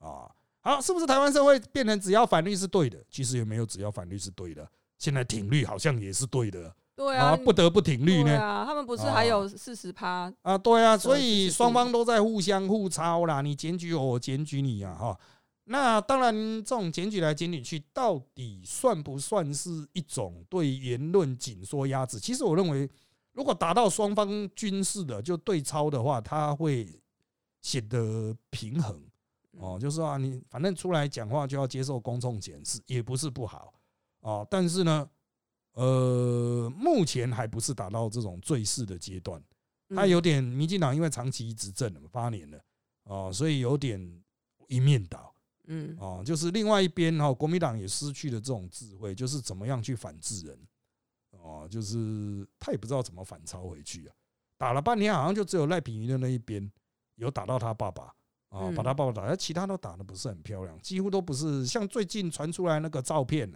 B: 啊。好，是不是台湾社会变成只要反律是对的？其实也没有只要反律是对的，现在挺律好像也是对的。
C: 对啊，
B: 不得不挺律呢。
C: 啊，他们不是还有四十趴
B: 啊？对啊，所以双方都在互相互抄啦。你检举我，我检举你啊！哈，那当然，这种检举来检举去，到底算不算是一种对言论紧缩压制？其实我认为，如果达到双方军事的就对抄的话，它会显得平衡哦。就是啊，你反正出来讲话就要接受公众检视，也不是不好哦。但是呢。呃，目前还不是达到这种最势的阶段，他有点民进党因为长期执政了八年了哦，所以有点一面倒，嗯，哦，就是另外一边哈，国民党也失去了这种智慧，就是怎么样去反制人，哦，就是他也不知道怎么反超回去啊，打了半天好像就只有赖品妤的那一边有打到他爸爸啊，把他爸爸打，而其他都打的不是很漂亮，几乎都不是像最近传出来那个照片。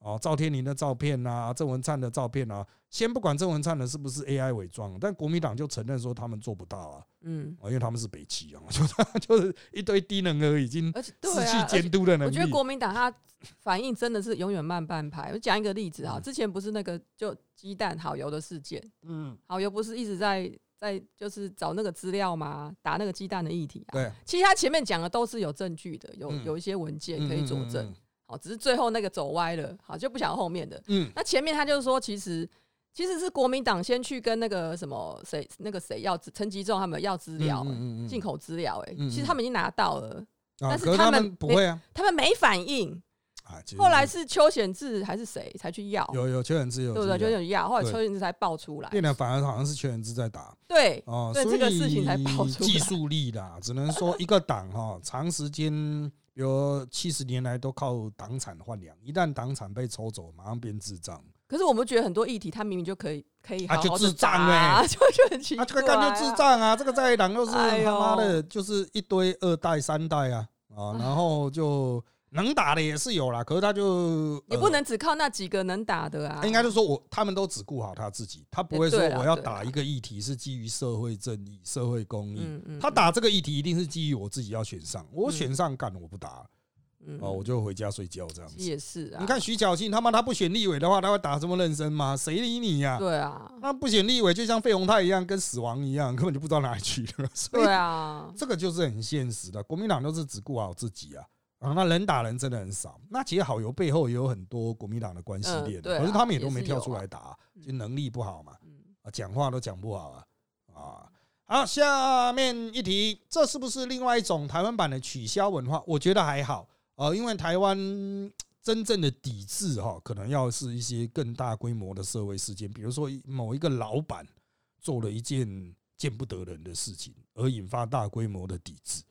B: 哦，赵天麟的照片啊，郑文灿的照片啊，先不管郑文灿的是不是 AI 伪装，但国民党就承认说他们做不到啊，嗯，因为他们是北齐啊，就就是一堆低能儿已经失去监督的能
C: 力。我觉得国民党他反应真的是永远慢半拍。我讲一个例子啊，之前不是那个就鸡蛋好油的事件，嗯，好油不是一直在在就是找那个资料嘛？打那个鸡蛋的议题啊，
B: 对，
C: 其实他前面讲的都是有证据的，有有一些文件可以佐证。哦，只是最后那个走歪了，好就不想后面的。嗯，那前面他就是说，其实其实是国民党先去跟那个什么谁那个谁要陈吉仲他们要资料，进口资料。哎，其实他们已经拿到了，但是
B: 他
C: 们
B: 不会啊，
C: 他们没反应。后来是邱显志还是谁才去要？
B: 有有邱显志有，
C: 对不对？邱显志要，后来邱显志才爆出来。
B: 变得反而好像是邱显志在打。
C: 对哦，所以这个事情才爆出
B: 技术力啦，只能说一个党哈，长时间。有七十年来都靠党产换粮，一旦党产被抽走，马上变智障。
C: 可是我们觉得很多议题，他明明就可以可以，
B: 啊就智障哎，
C: 就就很奇怪。
B: 这个干就智障啊！这个在党都是他妈的，就是一堆二代三代啊啊，然后就。能打的也是有啦，可是他就
C: 也不能只靠那几个能打的啊。
B: 应该是说我他们都只顾好他自己，他不会说我要打一个议题是基于社会正义、社会公益。他打这个议题一定是基于我自己要选上，我选上干我不打，哦，我就回家睡觉这样子。
C: 也是啊，
B: 你看徐小庆他妈他不选立委的话，他会打这么认真吗？谁理你呀？
C: 对啊，
B: 那不选立委就像费鸿泰一样，跟死亡一样，根本就不知道哪里去了。
C: 对啊，
B: 这个就是很现实的，国民党都是只顾好自己啊。啊，那人打人真的很少。那其实好友背后也有很多国民党的关系链，可是他们也都没跳出来打，就能力不好嘛。啊，讲话都讲不好啊。啊，好，下面一题，这是不是另外一种台湾版的取消文化？我觉得还好啊，因为台湾真正的抵制哈，可能要是一些更大规模的社会事件，比如说某一个老板做了一件见不得人的事情，而引发大规模的抵制。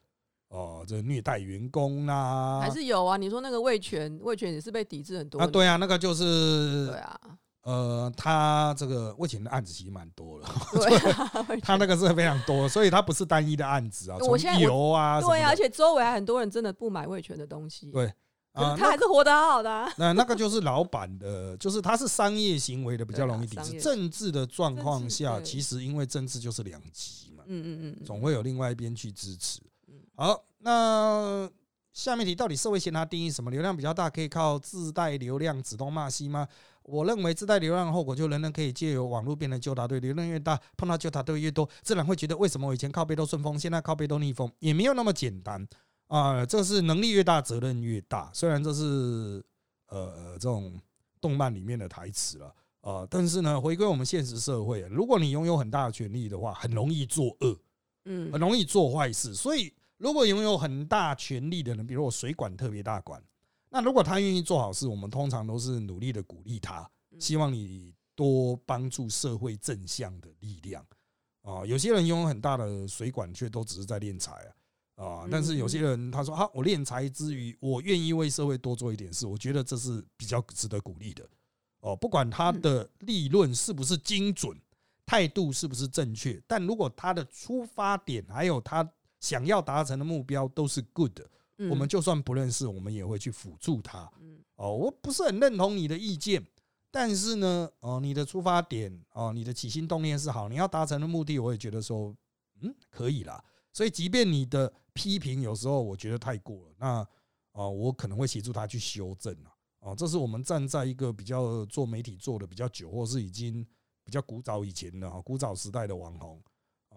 B: 哦，这虐待员工啦，
C: 还是有啊？你说那个魏权，魏权也是被抵制很多
B: 啊？对啊，那个就是
C: 对啊，
B: 呃，他这个我以前的案子其实蛮多了，
C: 对，
B: 他那个是非常多，所以他不是单一的案子啊，从油啊，
C: 对啊，而且周围很多人真的不买魏权的东西，
B: 对。
C: 啊，他还是活得好好的。
B: 那那个就是老板的，就是他是商业行为的比较容易抵制。政治的状况下，其实因为政治就是两极嘛，嗯嗯嗯，总会有另外一边去支持。好，那下面题到底社会贤它定义什么？流量比较大，可以靠自带流量指东骂西吗？我认为自带流量的后果，就人人可以借由网络变成纠答队，流量越大，碰到纠答队越多，自然会觉得为什么我以前靠背都顺风，现在靠背都逆风，也没有那么简单。啊，这是能力越大，责任越大。虽然这是呃这种动漫里面的台词了啊，但是呢，回归我们现实社会，如果你拥有很大的权力的话，很容易作恶，嗯，很容易做坏事。所以，如果拥有很大权力的人，比如我水管特别大管，那如果他愿意做好事，我们通常都是努力的鼓励他，希望你多帮助社会正向的力量啊。有些人拥有很大的水管，却都只是在敛财啊。啊！但是有些人他说啊，我敛财之余，我愿意为社会多做一点事，我觉得这是比较值得鼓励的。哦，不管他的利润是不是精准，态度是不是正确，但如果他的出发点还有他想要达成的目标都是 good，我们就算不认识，我们也会去辅助他。哦，我不是很认同你的意见，但是呢，哦，你的出发点，哦，你的起心动念是好，你要达成的目的，我也觉得说，嗯，可以啦。所以，即便你的批评有时候我觉得太过了，那啊，我可能会协助他去修正啊。啊，这是我们站在一个比较做媒体做的比较久，或是已经比较古早以前的哈，古早时代的网红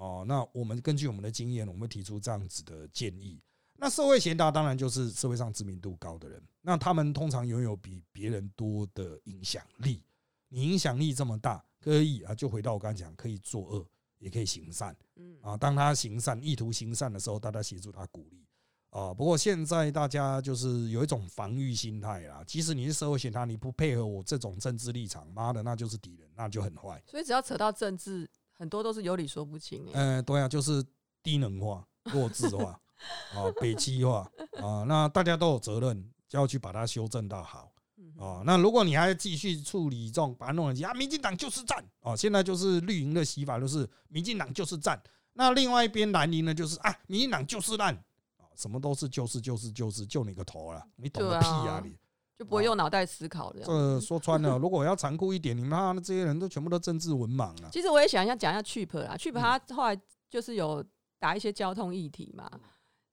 B: 哦。那我们根据我们的经验，我们提出这样子的建议。那社会贤达当然就是社会上知名度高的人，那他们通常拥有比别人多的影响力。你影响力这么大，可以啊，就回到我刚才讲，可以作恶。也可以行善，嗯啊，当他行善、意图行善的时候，大家协助他鼓励啊。不过现在大家就是有一种防御心态啦，即使你是社会贤达，你不配合我这种政治立场，妈的，那就是敌人，那就很坏。
C: 所以只要扯到政治，很多都是有理说不清。
B: 嗯，对啊，就是低能化、弱智化啊、北欺化啊，那大家都有责任，就要去把它修正到好。哦，那如果你还继续处理这种把它弄成啊，民进党就是战哦，现在就是绿营的洗法，就是民进党就是战。那另外一边蓝营呢，就是啊，民进党就是烂啊，什么都是就是就是就是就你个头了，你懂个屁啊你！
C: 就不会用脑袋思考的。
B: 这 说穿了，如果要残酷一点，你妈的这些人都全部都政治文盲啊。
C: 其实我也想要讲一下 Cheap 啦，Cheap 他后来就是有打一些交通议题嘛，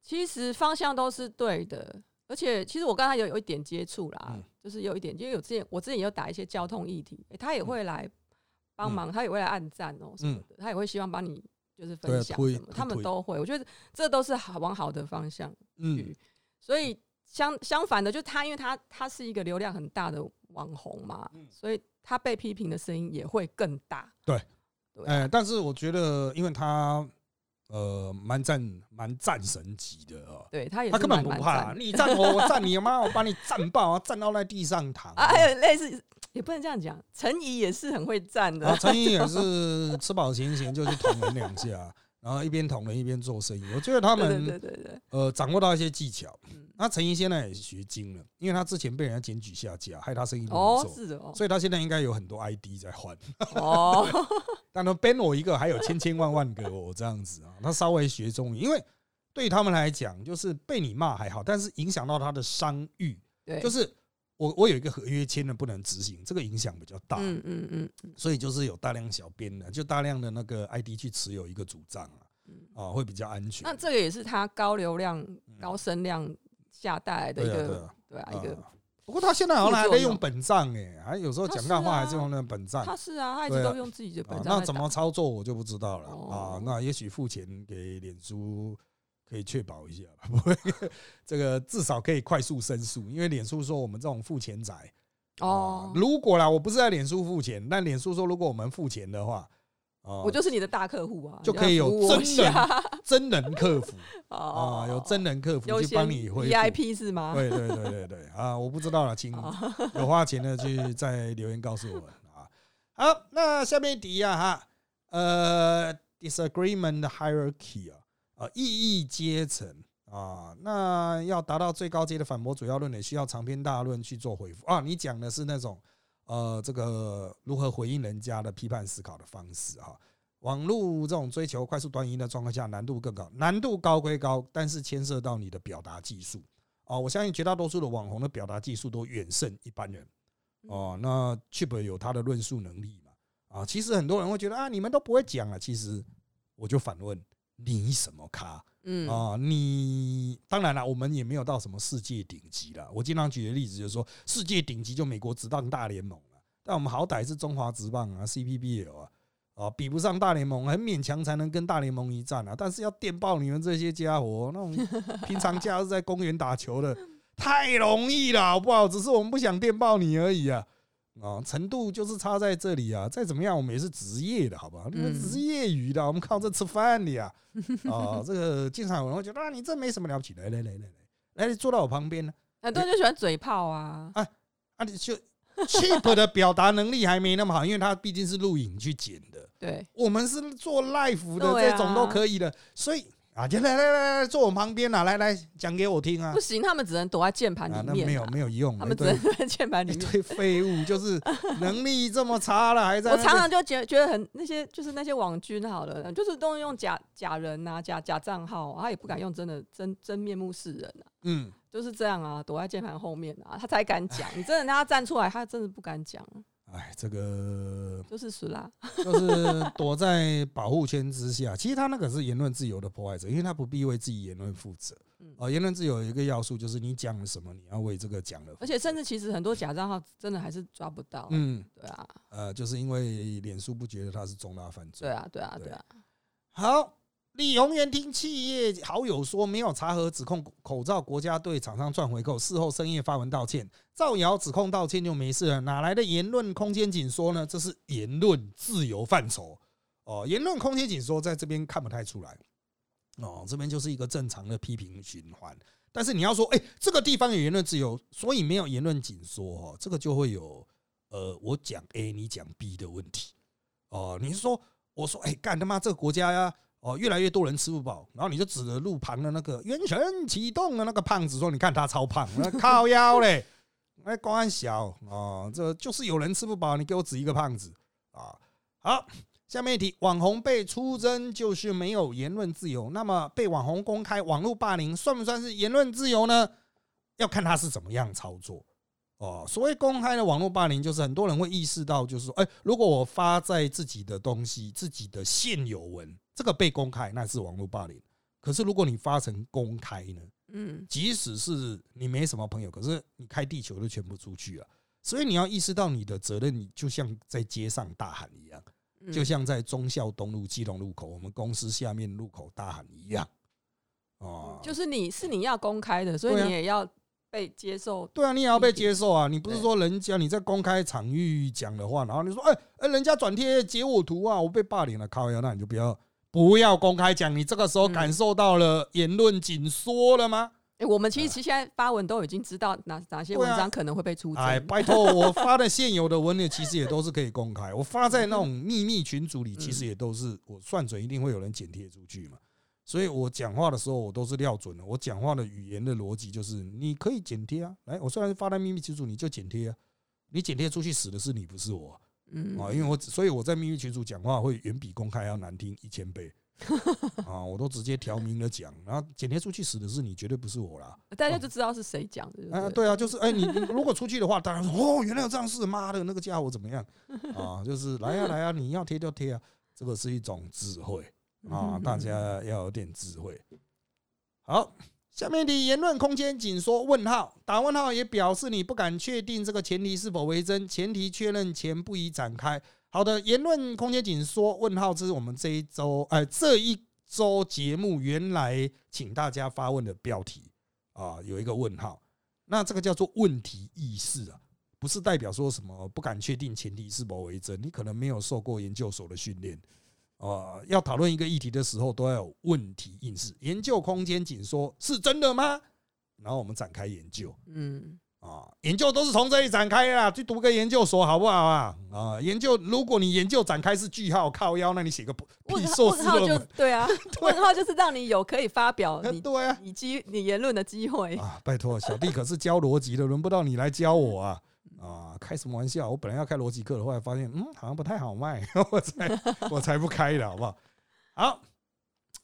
C: 其实方向都是对的。而且，其实我跟他有有一点接触啦，就是有一点，因为有之前我之前也有打一些交通议题，他也会来帮忙，他也会来按赞哦什么的，他也会希望帮你就是分享什么，他们都会，我觉得这都是好往好的方向去。所以相相反的，就他因为他他是一个流量很大的网红嘛，所以他被批评的声音也会更大。
B: 对，哎，但是我觉得，因为他。呃，蛮战蛮战神级的哦，
C: 对他也
B: 他根本不怕，你战我，我战你，妈我把你战爆啊，战到在地上躺
C: 啊，还有类似也不能这样讲，陈怡也是很会战的，
B: 陈怡也是吃饱闲闲就去捅人两下。然后一边捅人一边做生意，我觉得他们
C: 对对对
B: 呃掌握到一些技巧。那陈怡现在也学精了，因为他之前被人家检举下架，害他生意不
C: 做，是的，
B: 所以他现在应该有很多 ID 在换。哦，但他 ban 我一个，还有千千万万个我这样子啊。他稍微学中语，因为对他们来讲，就是被你骂还好，但是影响到他的商誉，
C: 对，
B: 就是。我我有一个合约签了不能执行，这个影响比较大。嗯嗯嗯，所以就是有大量小编的，就大量的那个 ID 去持有一个主账啊，啊会比较安全。
C: 那这个也是他高流量、高声量下带来的一个对啊一个。
B: 不过他现在好像还在用本账哎，还有时候讲大话还是用那本账。
C: 他是啊，他一直都用自己的本账。
B: 那怎么操作我就不知道了啊。那也许付钱给脸书。可以确保一下，不会这个至少可以快速申诉，因为脸书说我们这种付钱仔哦，如果啦，我不是在脸书付钱，但脸书说如果我们付钱的话，
C: 哦，我就是你的大客户啊，
B: 就可以有真人 真人客服 啊，有真人客服去帮你回
C: VIP 是吗？
B: 对对对对对啊，我不知道了，请有花钱的去在留言告诉我们啊。好，那下面一题啊哈，呃，disagreement hierarchy 啊。啊，异议阶层啊，那要达到最高阶的反驳主要论点，需要长篇大论去做回复啊。你讲的是那种呃，这个如何回应人家的批判思考的方式哈。网络这种追求快速端音的状况下，难度更高，难度高归高，但是牵涉到你的表达技术哦。我相信绝大多数的网红的表达技术都远胜一般人哦。那 Chip 有他的论述能力嘛？啊，其实很多人会觉得啊，你们都不会讲啊。其实我就反问你什么咖？嗯啊，你当然了，我们也没有到什么世界顶级了。我经常举的例子就是说，世界顶级就美国职棒大联盟了，但我们好歹是中华职棒啊，CPBL 啊，啊，比不上大联盟，很勉强才能跟大联盟一战啊。但是要电爆你们这些家伙，那种 平常假日在公园打球的，太容易了，好不好？只是我们不想电爆你而已啊。啊，程度就是差在这里啊！再怎么样，我们也是职业的，好不好？你们只是业余的，我们靠这吃饭的呀！啊，这个经常有人会觉得啊，你这没什么了不起，来来来来来，来坐到我旁边呢。
C: 很多人就喜欢嘴炮啊！
B: 啊啊，你就 cheap 的表达能力还没那么好，因为他毕竟是录影去剪的。
C: 对，
B: 我们是做 live 的，这种都可以的，所以。啊，就来来来来，坐我旁边啊，来来讲给我听啊！
C: 不行，他们只能躲在键盘里面。
B: 那没有没有用，
C: 他们只能躲在键盘里面。
B: 一堆废物，就是能力这么差了，还在。
C: 我常常就觉觉得很那些，就是那些网军，好了，就是都用假假人呐，假假账号，他也不敢用真的真真面目示人啊。嗯，就是这样啊，躲在键盘后面啊，他才敢讲。你真的让他站出来，他真的不敢讲。
B: 哎，这个
C: 就是死啦，
B: 就是躲在保护圈之下。其实他那个是言论自由的破坏者，因为他不必为自己言论负责。啊，言论自由有一个要素就是你讲了什么，你要为这个讲了。
C: 而且甚至其实很多假账号真的还是抓不到。嗯，对啊。
B: 呃，就是因为脸书不觉得他是重大犯罪。
C: 对啊，对啊，对啊。
B: 好。李宏源听企业好友说没有查核指控口罩国家队厂商赚回扣，事后深夜发文道歉，造谣指控道歉就没事了，哪来的言论空间紧缩呢？这是言论自由范畴哦，言论空间紧缩在这边看不太出来哦，这边就是一个正常的批评循环。但是你要说，哎，这个地方有言论自由，所以没有言论紧缩哦，这个就会有呃，我讲 A 你讲 B 的问题哦。你是说，我说，哎，干他妈这个国家呀？哦，越来越多人吃不饱，然后你就指着路旁的那个元神启动的那个胖子说：“你看他超胖，靠腰嘞，那关小哦，这就是有人吃不饱，你给我指一个胖子啊。”好，下面一题，网红被出征就是没有言论自由，那么被网红公开网络霸凌算不算是言论自由呢？要看他是怎么样操作哦。所谓公开的网络霸凌，就是很多人会意识到，就是说，哎，如果我发在自己的东西，自己的现有文。这个被公开那是网络霸凌，可是如果你发成公开呢？嗯，即使是你没什么朋友，可是你开地球都全部出去了，所以你要意识到你的责任，你就像在街上大喊一样，就像在忠孝东路基隆路口我们公司下面路口大喊一样，
C: 哦，就是你是你要公开的，所以你也要被接受。
B: 对啊，你也要被接受啊！你不是说人家你在公开场域讲的话，然后你说哎哎，人家转贴截我图啊，我被霸凌了，靠呀，那你就不要。不要公开讲，你这个时候感受到了言论紧缩了吗？
C: 哎，我们其实其实现在发文都已经知道哪哪些文章可能会被出征。
B: 哎，拜托，我发的现有的文呢，其实也都是可以公开。我发在那种秘密群组里，其实也都是我算准一定会有人剪贴出去嘛。所以我讲话的时候，我都是料准的。我讲话的语言的逻辑就是，你可以剪贴啊。来，我虽然发在秘密群组，你就剪贴啊。你剪贴出去死的是你，不是我。嗯啊，因为我所以我在秘密群组讲话会远比公开要难听一千倍 啊，我都直接挑明了讲，然后剪贴出去死的是你，绝对不是我啦。
C: 大家就知道是谁讲的。啊，
B: 对啊，就是哎，你如果出去的话，当然说哦，原来有这样事，妈的那个家伙怎么样啊？就是来呀来呀，你要贴就贴啊，这个是一种智慧啊，大家要有点智慧。好。下面的言论空间紧缩？问号打问号也表示你不敢确定这个前提是否为真，前提确认前不宜展开。好的，言论空间紧缩？问号这是我们这一周哎这一周节目原来请大家发问的标题啊，有一个问号，那这个叫做问题意识啊，不是代表说什么不敢确定前提是否为真，你可能没有受过研究所的训练。啊，要讨论一个议题的时候，都要有问题意识。研究空间紧缩是真的吗？然后我们展开研究。嗯，啊，研究都是从这里展开啊，去读个研究所好不好啊？啊，研究，如果你研究展开是句号靠腰，那你写个
C: 屁硕士论文，对啊，问号就是让你有可以发表你
B: 对啊，
C: 你机你言论的机会
B: 啊。拜托，小弟可是教逻辑的，轮不到你来教我啊。啊，开什么玩笑？我本来要开逻辑课的，后来发现，嗯，好像不太好卖，我才我才不开了，好不好？好。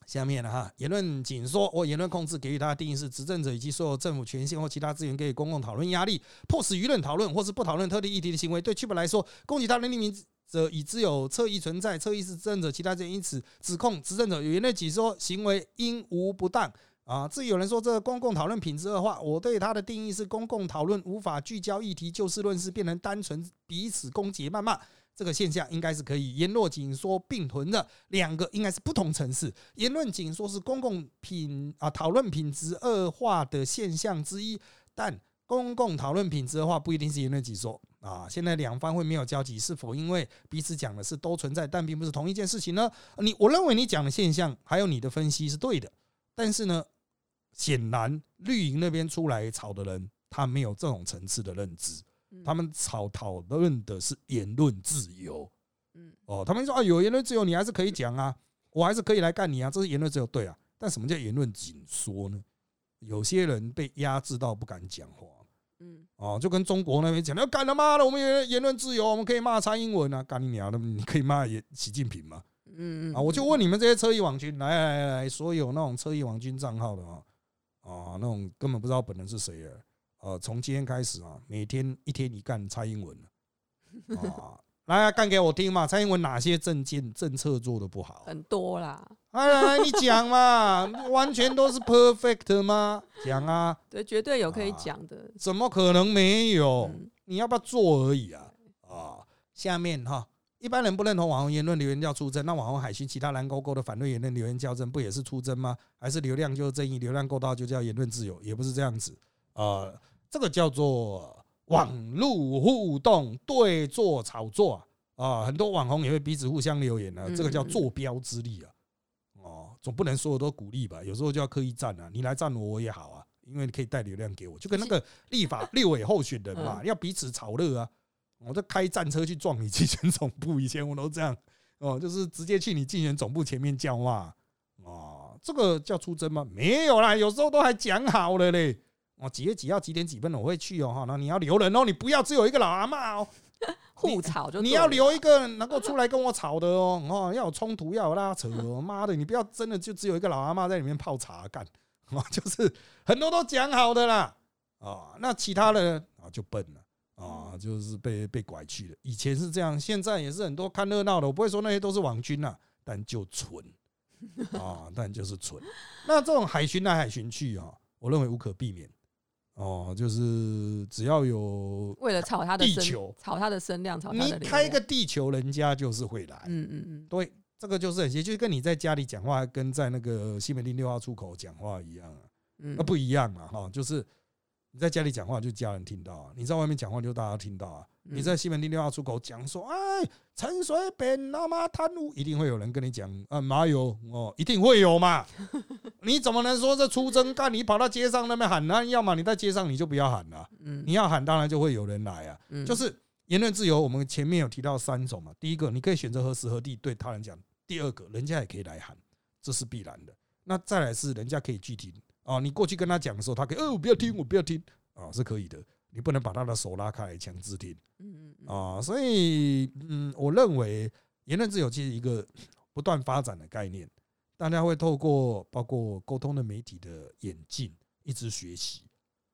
B: 下面呢哈，言论紧缩或言论控制给予它的定义是：执政者以及所有政府权限或其他资源给予公共讨论压力，迫使舆论讨论或是不讨论特定议题的行为。对区本来说，攻击他人匿名者已知有侧翼存在，侧翼是执政者其他人因此指控执政者有言论紧缩行为应无不当啊。至于有人说这公共讨论品质恶化，我对它的定义是：公共讨论无法聚焦议题，就事论事，变成单纯彼此攻击谩骂。这个现象应该是可以言论紧缩并存的，两个应该是不同层次。言论紧缩是公共品啊讨论品质恶化的现象之一，但公共讨论品质的话不一定是言论紧缩啊。现在两方会没有交集，是否因为彼此讲的是都存在，但并不是同一件事情呢？你我认为你讲的现象还有你的分析是对的，但是呢，显然绿营那边出来吵的人，他没有这种层次的认知。他们吵讨论的是言论自由，嗯，哦，他们说啊，有言论自由，你还是可以讲啊，我还是可以来干你啊，这是言论自由，对啊。但什么叫言论紧缩呢？有些人被压制到不敢讲话，嗯，哦，就跟中国那边讲，要干他妈的，我们言言论自由，我们可以骂蔡英文啊，干你娘的，你可以骂也习近平吗？嗯嗯，啊，我就问你们这些车翼网军，来来来来，所有那种车翼网军账号的啊，啊，那种根本不知道本人是谁啊。呃，从今天开始啊，每天一天一干蔡英文啊，来干给我听嘛！蔡英文哪些政见政策做的不好？
C: 很多啦，
B: 来来来，你讲嘛，完全都是 perfect 吗？讲啊，
C: 对，绝对有可以讲的，
B: 怎么可能没有？你要不要做而已啊？啊，下面哈，一般人不认同网红言论留言叫出征，那网红海巡其他蓝勾勾的反对言论留言叫征，不也是出征吗？还是流量就是正义，流量够大就叫言论自由？也不是这样子呃。这个叫做网络互动对坐炒作啊，很多网红也会彼此互相留言啊，这个叫坐标之力啊，哦，总不能所有都鼓励吧？有时候就要刻意站啊，你来站我我也好啊，因为你可以带流量给我，就跟那个立法 立委候选人嘛，要彼此炒热啊，我就开战车去撞你竞选总部，以前我都这样哦，就是直接去你竞选总部前面叫骂哦，这个叫出征吗？没有啦，有时候都还讲好了嘞。哦，几月几号几点几分我会去哦哈，那你要留人哦，你不要只有一个老阿妈哦，
C: 互吵就
B: 你要留一个 能够出来跟我吵的哦，哦要有冲突要有拉扯，妈的你不要真的就只有一个老阿妈在里面泡茶干，哦 就是很多都讲好的啦，啊那其他的啊就笨了啊，就是被被拐去了，以前是这样，现在也是很多看热闹的，我不会说那些都是网军呐，但就蠢 啊，但就是蠢，那这种海巡来海巡去啊，我认为无可避免。哦，就是只要有
C: 为了炒他的地球，炒他的声量，炒
B: 你开个地球，人家就是会来。嗯嗯嗯，对，这个就是很些，就跟你在家里讲话，跟在那个西门町六号出口讲话一样啊，那不一样嘛哈，就是你在家里讲话，就家人听到啊；你在外面讲话，就大家听到啊。你在西门町六号出口讲说，哎，陈水扁他妈贪污，一定会有人跟你讲啊，马有哦，一定会有嘛。你怎么能说这出征干？你跑到街上那边喊呢？要么你在街上你就不要喊了。嗯，你要喊，当然就会有人来啊。嗯，就是言论自由，我们前面有提到三种嘛。第一个，你可以选择何时何地对他人讲；第二个，人家也可以来喊，这是必然的。那再来是人家可以拒听啊。你过去跟他讲的时候，他可以哦，我不要听，我不要听啊，是可以的。你不能把他的手拉开来强制听，嗯嗯啊，所以嗯，我认为言论自由其实一个不断发展的概念，大家会透过包括沟通的媒体的演进，一直学习。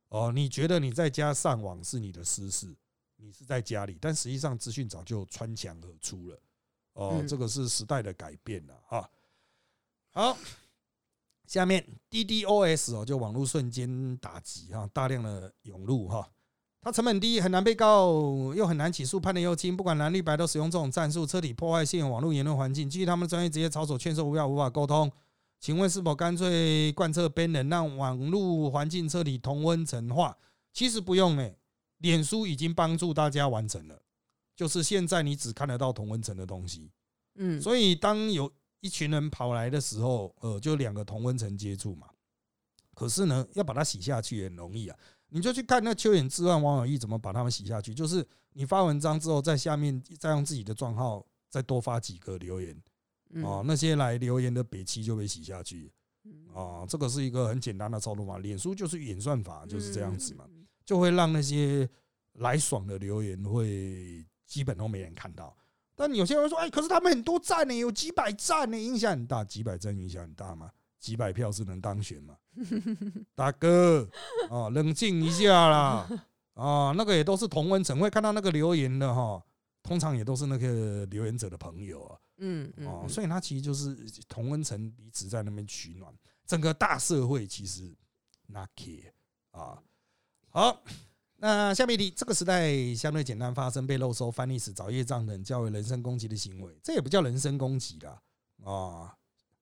B: 哦，你觉得你在家上网是你的私事，你是在家里，但实际上资讯早就穿墙而出了。哦，这个是时代的改变了啊。好。下面 DDoS 哦，就网络瞬间打击哈，大量的涌入哈。它成本低，很难被告，又很难起诉，判的又轻。不管蓝绿白都使用这种战术，彻底破坏现有网络言论环境。基于他们专业，职业操守劝说无效，无法沟通。请问是否干脆贯彻 ban 人，让网络环境彻底同温层化？其实不用诶，脸书已经帮助大家完成了。就是现在你只看得到同温层的东西，嗯，所以当有一群人跑来的时候，呃，就两个同温层接触嘛。可是呢，要把它洗下去也很容易啊。你就去看那蚯蚓之乱网友义怎么把他们洗下去，就是你发文章之后，在下面再用自己的账号再多发几个留言，哦，那些来留言的北七就被洗下去，哦，这个是一个很简单的操作嘛。脸书就是演算法就是这样子嘛，就会让那些来爽的留言会基本都没人看到。但有些人说，哎，可是他们很多站呢，有几百站呢，影响很大。几百站影响很大吗？几百票是能当选吗？大哥，哦，冷静一下啦！啊，那个也都是同温层，会看到那个留言的哈，通常也都是那个留言者的朋友啊。嗯，哦，所以他其实就是同温层彼此在那边取暖，整个大社会其实 care 啊。好。那下面一题，这个时代相对简单，发生被漏收、翻历史、找业障等较为人身攻击的行为，这也不叫人身攻击啦，啊，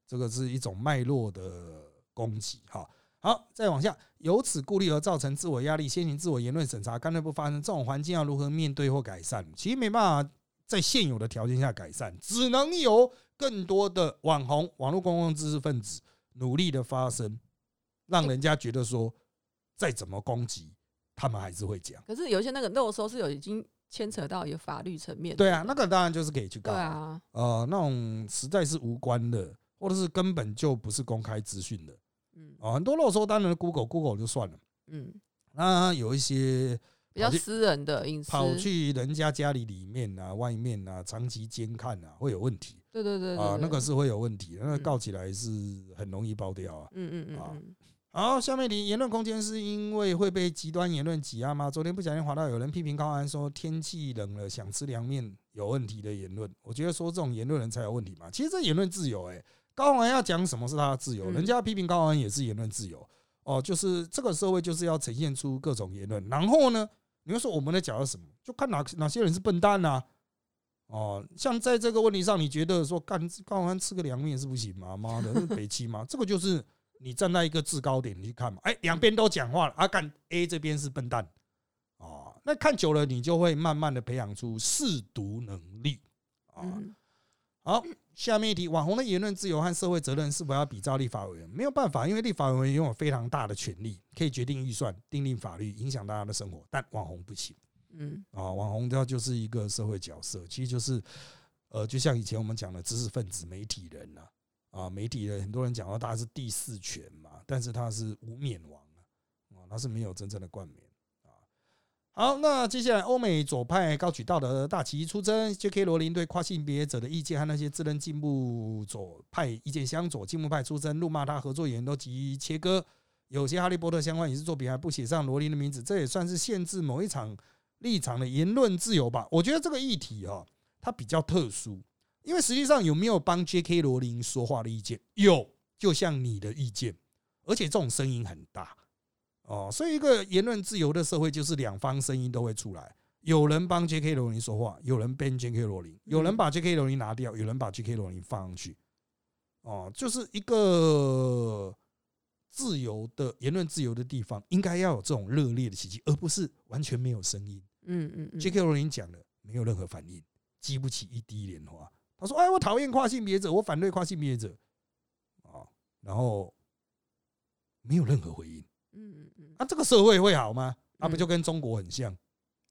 B: 这个是一种脉络的攻击。哈，好，再往下，由此顾虑而造成自我压力，先行自我言论审查，干脆不发生这种环境，要如何面对或改善？其实没办法在现有的条件下改善，只能由更多的网红、网络公共知识分子努力的发声，让人家觉得说，再怎么攻击。他们还是会讲，
C: 可是有一些那个漏收是有已经牵扯到一个法律层面。
B: 对啊，那个当然就是可以去告。对啊，呃，那种实在是无关的，或者是根本就不是公开资讯的，嗯，啊，很多漏收当然 Google Google 就算了，嗯，那有一些
C: 比较私人的隐私，
B: 跑去人家家里里面啊、外面啊长期监看啊，会有问题。
C: 对对对，啊，
B: 那个是会有问题，那个告起来是很容易爆掉啊。嗯嗯嗯啊。好，下面题，言论空间是因为会被极端言论挤压吗？昨天不小心滑到有人批评高安说天气冷了想吃凉面有问题的言论，我觉得说这种言论人才有问题嘛。其实这言论自由，诶，高安要讲什么是他的自由，人家批评高安也是言论自由哦。就是这个社会就是要呈现出各种言论，然后呢，你会说我们在讲什么？就看哪哪些人是笨蛋呐？哦，像在这个问题上，你觉得说干高安吃个凉面是不行吗？妈的，是北七吗？这个就是。你站在一个制高点，你去看嘛，哎，两边都讲话了，啊，干 A 这边是笨蛋，啊，那看久了，你就会慢慢的培养出试读能力，啊，好，下面一题，网红的言论自由和社会责任是否要比照立法委员？没有办法，因为立法委员拥有非常大的权力，可以决定预算、订立法律、影响大家的生活，但网红不行，嗯，啊，网红他就是一个社会角色，其实就是，呃，就像以前我们讲的知识分子、媒体人呐。啊，啊媒体的很多人讲到他是第四权嘛，但是他是无冕王啊，他是没有真正的冠冕啊。好，那接下来欧美左派高举道德大旗出征，J.K. 罗琳对跨性别者的意见和那些自认进步左派意见相左，进步派出征，怒骂他合作演员都急于切割，有些哈利波特相关影视作品还不写上罗琳的名字，这也算是限制某一场立场的言论自由吧？我觉得这个议题哈，它比较特殊。因为实际上有没有帮 J.K. 罗琳说话的意见？有，就像你的意见，而且这种声音很大哦。所以一个言论自由的社会，就是两方声音都会出来。有人帮 J.K. 罗琳说话，有人 ban J.K. 罗琳，有人把 J.K. 罗琳拿掉，有人把 J.K. 罗琳放上去。哦，就是一个自由的言论自由的地方，应该要有这种热烈的奇迹，而不是完全没有声音。嗯嗯嗯。J.K. 罗琳讲了，没有任何反应，激不起一滴莲花。他说：“哎，我讨厌跨性别者，我反对跨性别者。”啊，然后没有任何回应。嗯嗯嗯。那这个社会会好吗？那不就跟中国很像？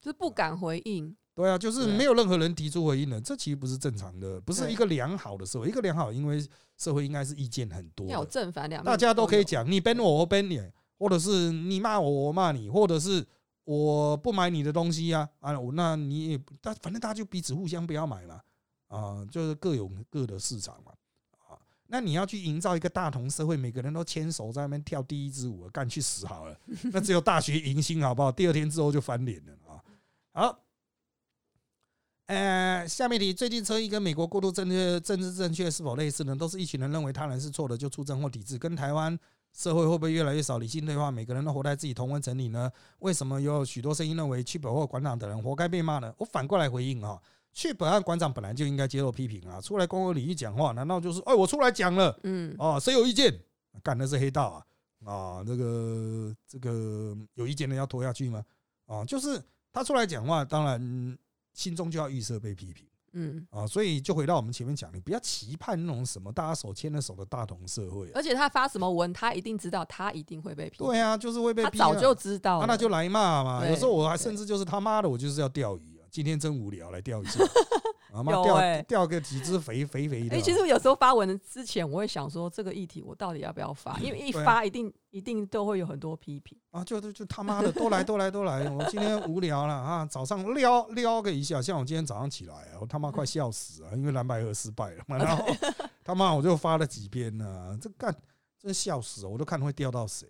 C: 就是不敢回应。
B: 对啊，就是没有任何人提出回应的，这其实不是正常的，不是一个良好的社会。一个良好，因为社会应该是意见很多，
C: 有正反两，
B: 大家都可以讲，你编我，我编你，或者是你骂我，我骂你，或者是我不买你的东西呀啊，我那你也，但反正大家就彼此互相不要买嘛。啊，就是各有各的市场嘛，啊，那你要去营造一个大同社会，每个人都牵手在那边跳第一支舞，干去死好了。那只有大学迎新好不好？第二天之后就翻脸了啊。好，呃，下面题，最近车衣跟美国过度正确、政治正确是否类似呢？都是一群人认为他人是错的就出征或抵制，跟台湾社会会不会越来越少理性对话？每个人都活在自己同温层里呢？为什么有许多声音认为去北或馆长的人活该被骂呢？我反过来回应啊。去本案馆长本来就应该接受批评啊，出来公共领域讲话，难道就是哎我出来讲了，嗯，哦谁有意见，干的是黑道啊，啊这个这个有意见的要拖下去吗？啊，就是他出来讲话，当然心中就要预设被批评，嗯，啊，所以就回到我们前面讲，你不要期盼那种什么大家手牵着手的大同社会，
C: 而且他发什么文，他一定知道，他一定会被批，
B: 对啊，就是会被，他
C: 早就知道，
B: 那就来骂嘛，有时候我还甚至就是他妈的，我就是要钓鱼。今天真无聊，来钓一下 啊妈钓钓个几只肥肥肥的。
C: 哎，其实我有时候发文之前，我会想说这个议题我到底要不要发？因为一发一定一定都会有很多批评
B: 啊！就就就他妈的都来都来都来！我今天无聊了啊，早上撩撩个一下，像我今天早上起来，我他妈快笑死了，因为蓝白河失败了嘛，然后他妈我就发了几篇呢，这干真笑死，我都看会掉到谁。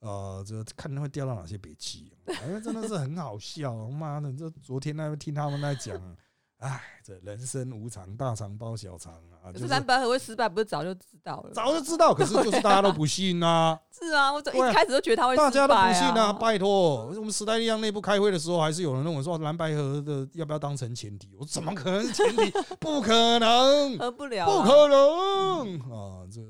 B: 呃，这看会掉到哪些北气？因为真的是很好笑，妈的！这昨天那听他们在讲，哎，这人生无常，大肠包小肠啊！
C: 就是蓝白合会失败，不是早就知道了？
B: 早就知道，可是就是大家都不信啊！
C: 是啊，我一开始都觉得他会
B: 大家都不信
C: 啊！
B: 拜托，我们时代力量内部开会的时候，还是有人问我说蓝白合的要不要当成前提？我怎么可能是前提？不可能，
C: 合不了，
B: 不可能啊！这。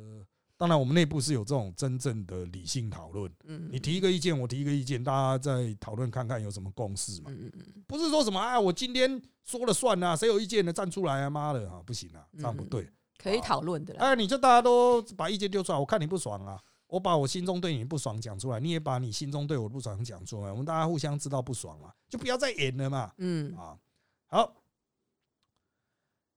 B: 当然，我们内部是有这种真正的理性讨论。嗯，你提一个意见，我提一个意见，大家再讨论看看有什么共识嘛。嗯嗯嗯，不是说什么啊，我今天说了算啊，谁有意见的站出来啊？妈的啊，不行啊，这样不对。
C: 可以讨论的。
B: 哎，你就大家都把意见丢出来，我看你不爽啊，我把我心中对你不爽讲出来，你也把你心中对我不爽讲出来，我们大家互相知道不爽嘛，就不要再演了嘛。嗯啊，好。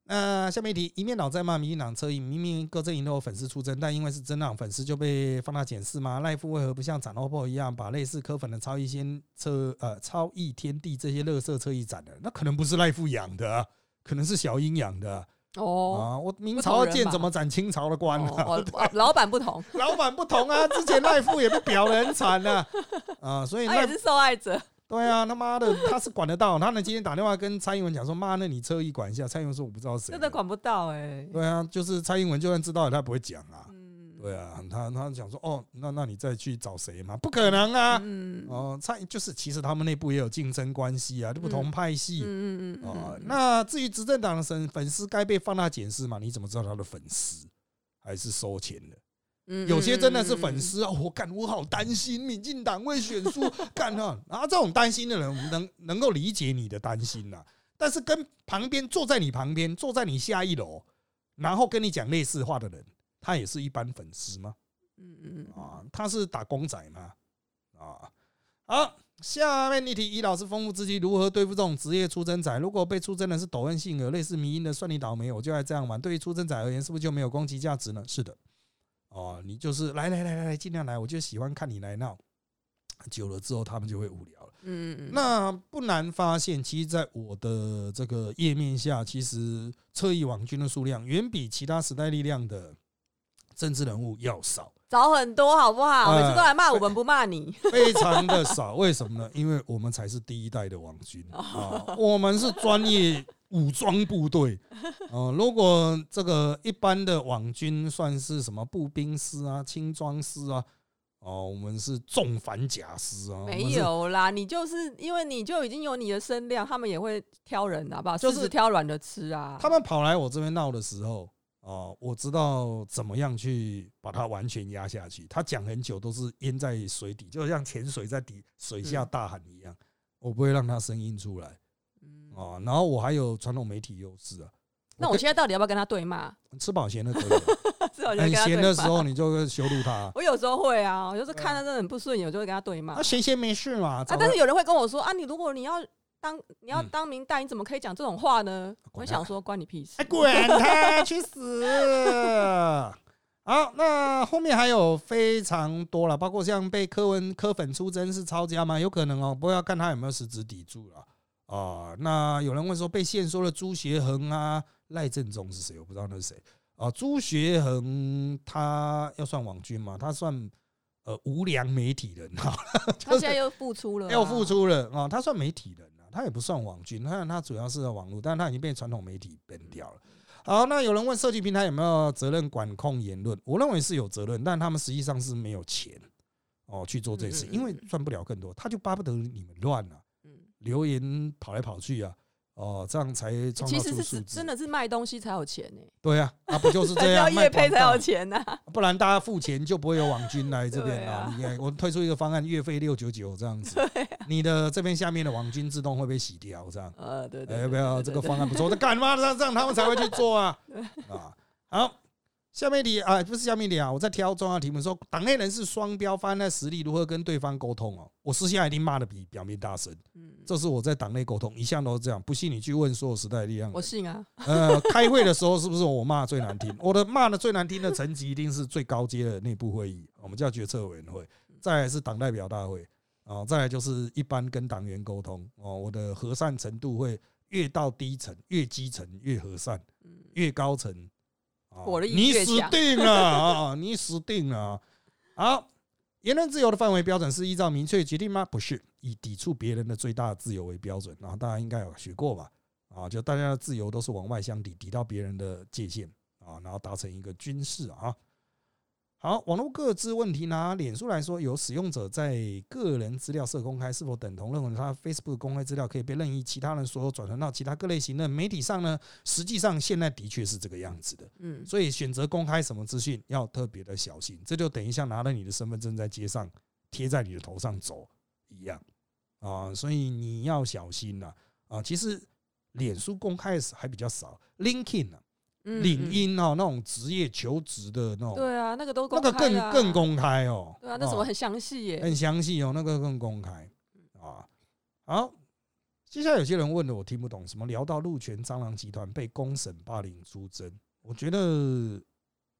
B: 那下面一题，一面倒在骂民进党车影，明明各阵营都有粉丝出征，但因为是真党粉丝就被放大检视吗？赖夫为何不像斩 OPPO 一样，把类似科粉的超一仙车、呃超一天地这些乐色车一斩的？那可能不是赖夫养的，可能是小英养的哦。啊，我明朝剑怎么斩清朝的官呢？
C: 老板不同，
B: 老板不同啊！之前赖夫也被表的很惨啊，啊，所以
C: 他也是受害者。
B: 对啊，他妈的，他是管得到。他呢，今天打电话跟蔡英文讲说：“妈，那你车一管一下。”蔡英文说：“我不知道谁。”
C: 真的管不到哎。
B: 对啊，就是蔡英文就算知道，他不会讲啊。嗯。对啊，他他讲说：“哦，那那你再去找谁嘛？不可能啊。”嗯。哦，蔡就是其实他们内部也有竞争关系啊，就不同派系。嗯嗯嗯。哦，那至于执政党的粉粉丝该被放大检视嘛？你怎么知道他的粉丝还是收钱的？有些真的是粉丝啊，我干，我好担心民进党会选输，干哈？然后这种担心的人，我们能能够理解你的担心呐。但是跟旁边坐在你旁边，坐在你下一楼，然后跟你讲类似话的人，他也是一般粉丝吗？嗯嗯啊，他是打工仔吗？啊，好，下面一题，以老师丰富自己如何对付这种职业出征仔？如果被出征的是抖恩性格，类似迷因的算你倒霉，我就爱这样玩。对于出征仔而言，是不是就没有攻击价值呢？是的。哦，你就是来来来来来，尽量来，我就喜欢看你来闹。久了之后，他们就会无聊了。嗯嗯那不难发现，其实，在我的这个页面下，其实侧翼网军的数量远比其他时代力量的政治人物要少，
C: 少很多，好不好？每次都来骂我们，不骂你，
B: 非常的少。为什么呢？因为我们才是第一代的网军啊，我们是专业。武装部队，哦，如果这个一般的网军算是什么步兵师啊、轻装师啊，哦，我们是重反甲师啊。
C: 没有啦，你就是因为你就已经有你的身量，他们也会挑人，好不好？就是挑软的吃啊。
B: 他们跑来我这边闹的时候，哦，我知道怎么样去把它完全压下去。他讲很久都是淹在水底，就像潜水在底水下大喊一样，我不会让他声音出来。哦，然后我还有传统媒体优势啊。
C: 那我现在到底要不要跟他对骂？
B: 吃饱闲的可以。很闲的时候你就羞辱他。
C: 我有时候会啊，我就是看他真的很不顺眼，我就会跟他对骂。
B: 那闲闲没事嘛。啊，
C: 但是有人会跟我说啊，你如果你要当你要当明代，你怎么可以讲这种话呢？我想说，关你屁事！
B: 滚他去死！好，那后面还有非常多了，包括像被柯文柯粉出征是抄家吗？有可能哦，不过要看他有没有实质抵住了。啊，那有人问说被限缩了朱学恒啊，赖正中是谁？我不知道那是谁啊。朱学恒他要算网军吗？他算呃无良媒体人哈。
C: 他现在又复出了，
B: 又复出了啊。他算媒体人啊，他也不算网军，他他主要是在网络，但是他已经被传统媒体崩掉了。好，那有人问设计平台有没有责任管控言论？我认为是有责任，但他们实际上是没有钱哦去做这事，因为赚不了更多，他就巴不得你们乱了。留言跑来跑去啊，哦，这样才创造出数
C: 真的是卖东西才有钱呢。
B: 对啊，啊不就是这样？
C: 要月配才有钱呐，
B: 不然大家付钱就不会有网军来 这边啊。你看，我推出一个方案，月费六九九这样子，你的这边下面的网军自动会被洗掉，这样。
C: 呃，对对。
B: 要不要这个方案不错？这干嘛？这样这样他们才会去做啊。啊，好。下面题啊，不是下面题啊，我在挑重要题目说，党内人士双标，发那实力如何跟对方沟通哦？我私下一定骂的比表面大声，嗯，这是我在党内沟通一向都是这样，不信你去问所有时代力量，
C: 我信啊。
B: 呃，开会的时候是不是我骂最难听？我的骂的最难听的层级一定是最高阶的内部会议，我们叫决策委员会，再来是党代表大会啊，再来就是一般跟党员沟通哦，我的和善程度会越到低层越基层越和善，越高层。你死定了啊！你死定了。好，言论自由的范围标准是依照明确决定吗？不是，以抵触别人的最大自由为标准。然后大家应该有学过吧？啊，就大家的自由都是往外相抵，抵到别人的界限啊，然后达成一个军事啊。好，网络各自问题拿脸书来说，有使用者在个人资料设公开，是否等同认为他 Facebook 公开资料可以被任意其他人所有转传到其他各类型的媒体上呢？实际上，现在的确是这个样子的。嗯，所以选择公开什么资讯要特别的小心，这就等于像拿了你的身份证在街上贴在你的头上走一样啊，所以你要小心呐啊。其实脸书公开还比较少，LinkedIn 呢？领英哦，那种职业求职的那种，
C: 对啊，那个都
B: 那个更更公开
C: 哦，对啊，那什么很详细耶，
B: 很详细哦，那个更公开啊。好，接下来有些人问的我听不懂，什么聊到陆泉蟑螂集团被公审霸凌出征，我觉得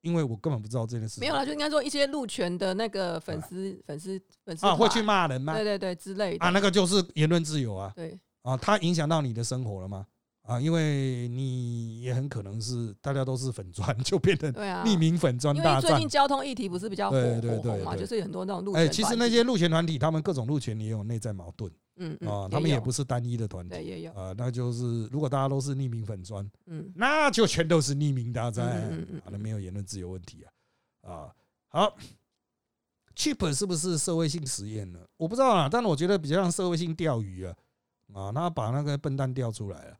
B: 因为我根本不知道这件事，
C: 没有啦，就应该说一些陆泉的那个粉丝粉丝粉丝
B: 啊会去骂人吗？
C: 对对对，之类的。
B: 啊，那个就是言论自由啊，
C: 对。
B: 啊，它影响到你的生活了吗？啊，因为你也很可能是大家都是粉砖，就变成匿名粉砖大战。
C: 最近交通议题不是比较火红嘛，就是很多那种路。哎，
B: 其实那些路权团体，他们各种路权也有内在矛盾。嗯啊，他们也不是单一的团体。
C: 对，也有
B: 啊，那就是如果大家都是匿名粉砖，嗯，那就全都是匿名大战，可能没有言论自由问题啊。啊，好，Chip 是不是社会性实验呢？我不知道啊，但是我觉得比较像社会性钓鱼啊。啊，他把那个笨蛋钓出来了。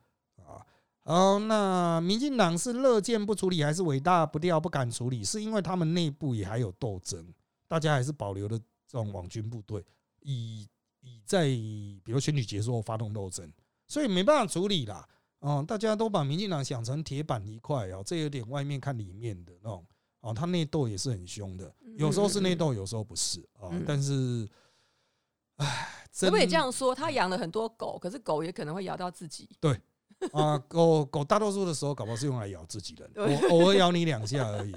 B: 好，那民进党是乐见不处理，还是伟大不掉不敢处理？是因为他们内部也还有斗争，大家还是保留了这种网军部队，以以在比如选举结束后发动斗争，所以没办法处理啦。哦，大家都把民进党想成铁板一块哦，这有点外面看里面的那种哦，他内斗也是很凶的，有时候是内斗，有时候不是啊。但是，唉，
C: 可不可以这样说？他养了很多狗，可是狗也可能会咬到自己。
B: 对。啊，狗狗大多数的时候，搞不好是用来咬自己人，我偶尔咬你两下而已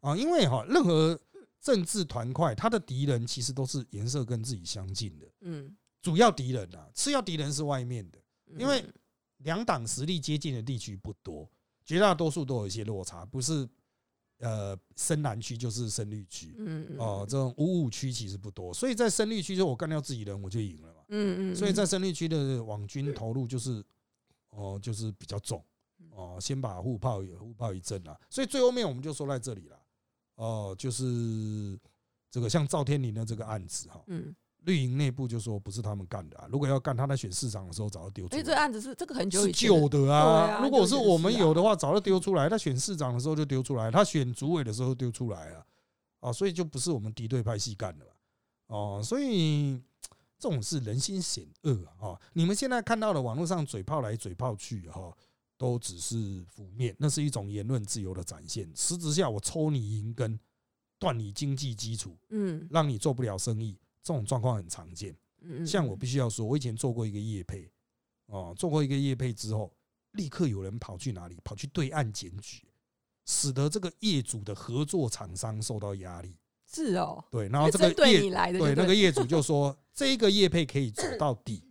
B: 啊。因为哈，任何政治团块，他的敌人其实都是颜色跟自己相近的。嗯，主要敌人啊，次要敌人是外面的，因为两党实力接近的地区不多，绝大多数都有一些落差，不是呃深蓝区就是深绿区。嗯嗯。哦，这种五五区其实不多，所以在深绿区就我干掉自己人，我就赢了嘛。嗯嗯。所以在深绿区的网军投入就是。哦，就是比较重哦，先把互炮护炮一阵啦，所以最后面我们就说在这里了哦，就是这个像赵天林的这个案子哈，嗯，绿营内部就说不是他们干的啊，如果要干，他在选市长的时候早就丢出来。哎，
C: 这案子是这个很久
B: 是旧的啊，如果是我们有的话，早就丢出来。他选市长的时候就丢出来，他选主委的时候丢出来啊，啊，所以就不是我们敌对派系干的了，哦，所以。这种是人心险恶啊！你们现在看到的网络上嘴炮来嘴炮去哈，都只是负面，那是一种言论自由的展现。实质下，我抽你银根，断你经济基础，嗯，让你做不了生意，这种状况很常见。嗯像我必须要说，我以前做过一个业配，哦，做过一个业配之后，立刻有人跑去哪里？跑去对岸检举，使得这个业主的合作厂商受到压力。
C: 是哦，
B: 对，然后这个业对那个业主就说，这个业配可以走到底，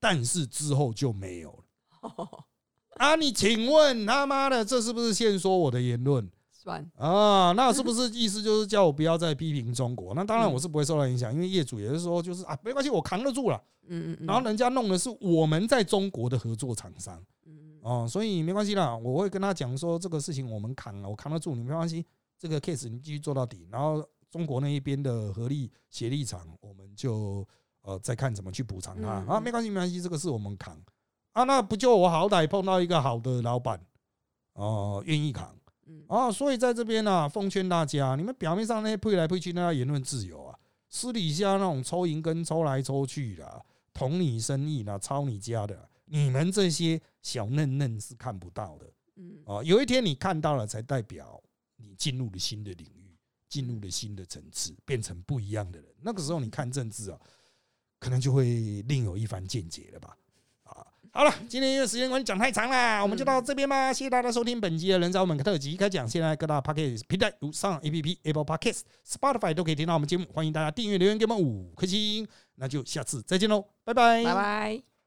B: 但是之后就没有了。啊，你请问他妈的，这是不是先说我的言论？
C: 算
B: 啊，那是不是意思就是叫我不要再批评中国？那当然我是不会受到影响，因为业主也是说，就是啊，没关系，我扛得住了。嗯嗯，然后人家弄的是我们在中国的合作厂商，嗯哦，所以没关系啦，我会跟他讲说，这个事情我们扛了，我扛得住，你没关系。这个 case 你继续做到底，然后中国那一边的合力协力厂，我们就呃再看怎么去补偿他啊，没关系没关系，这个是我们扛。啊，那不就我好歹碰到一个好的老板哦，愿意扛啊，所以在这边呢，奉劝大家，你们表面上那些配来配去，那言论自由啊，私底下那种抽银根抽来抽去的，捅你生意啦，抄你家的，你们这些小嫩嫩是看不到的，嗯。啊，有一天你看到了，才代表。你进入了新的领域，进入了新的层次，变成不一样的人。那个时候你看政治啊，可能就会另有一番见解了吧。啊好了，今天因为时间关系讲太长了，我们就到这边吧。谢谢大家收听本集的人找我们特辑开讲。现在各大 podcast 平台如上 A P P、Apple Podcast、Spotify 都可以听到我们节目，欢迎大家订阅、留言给我们五颗星。那就下次再见喽，拜拜，
C: 拜拜。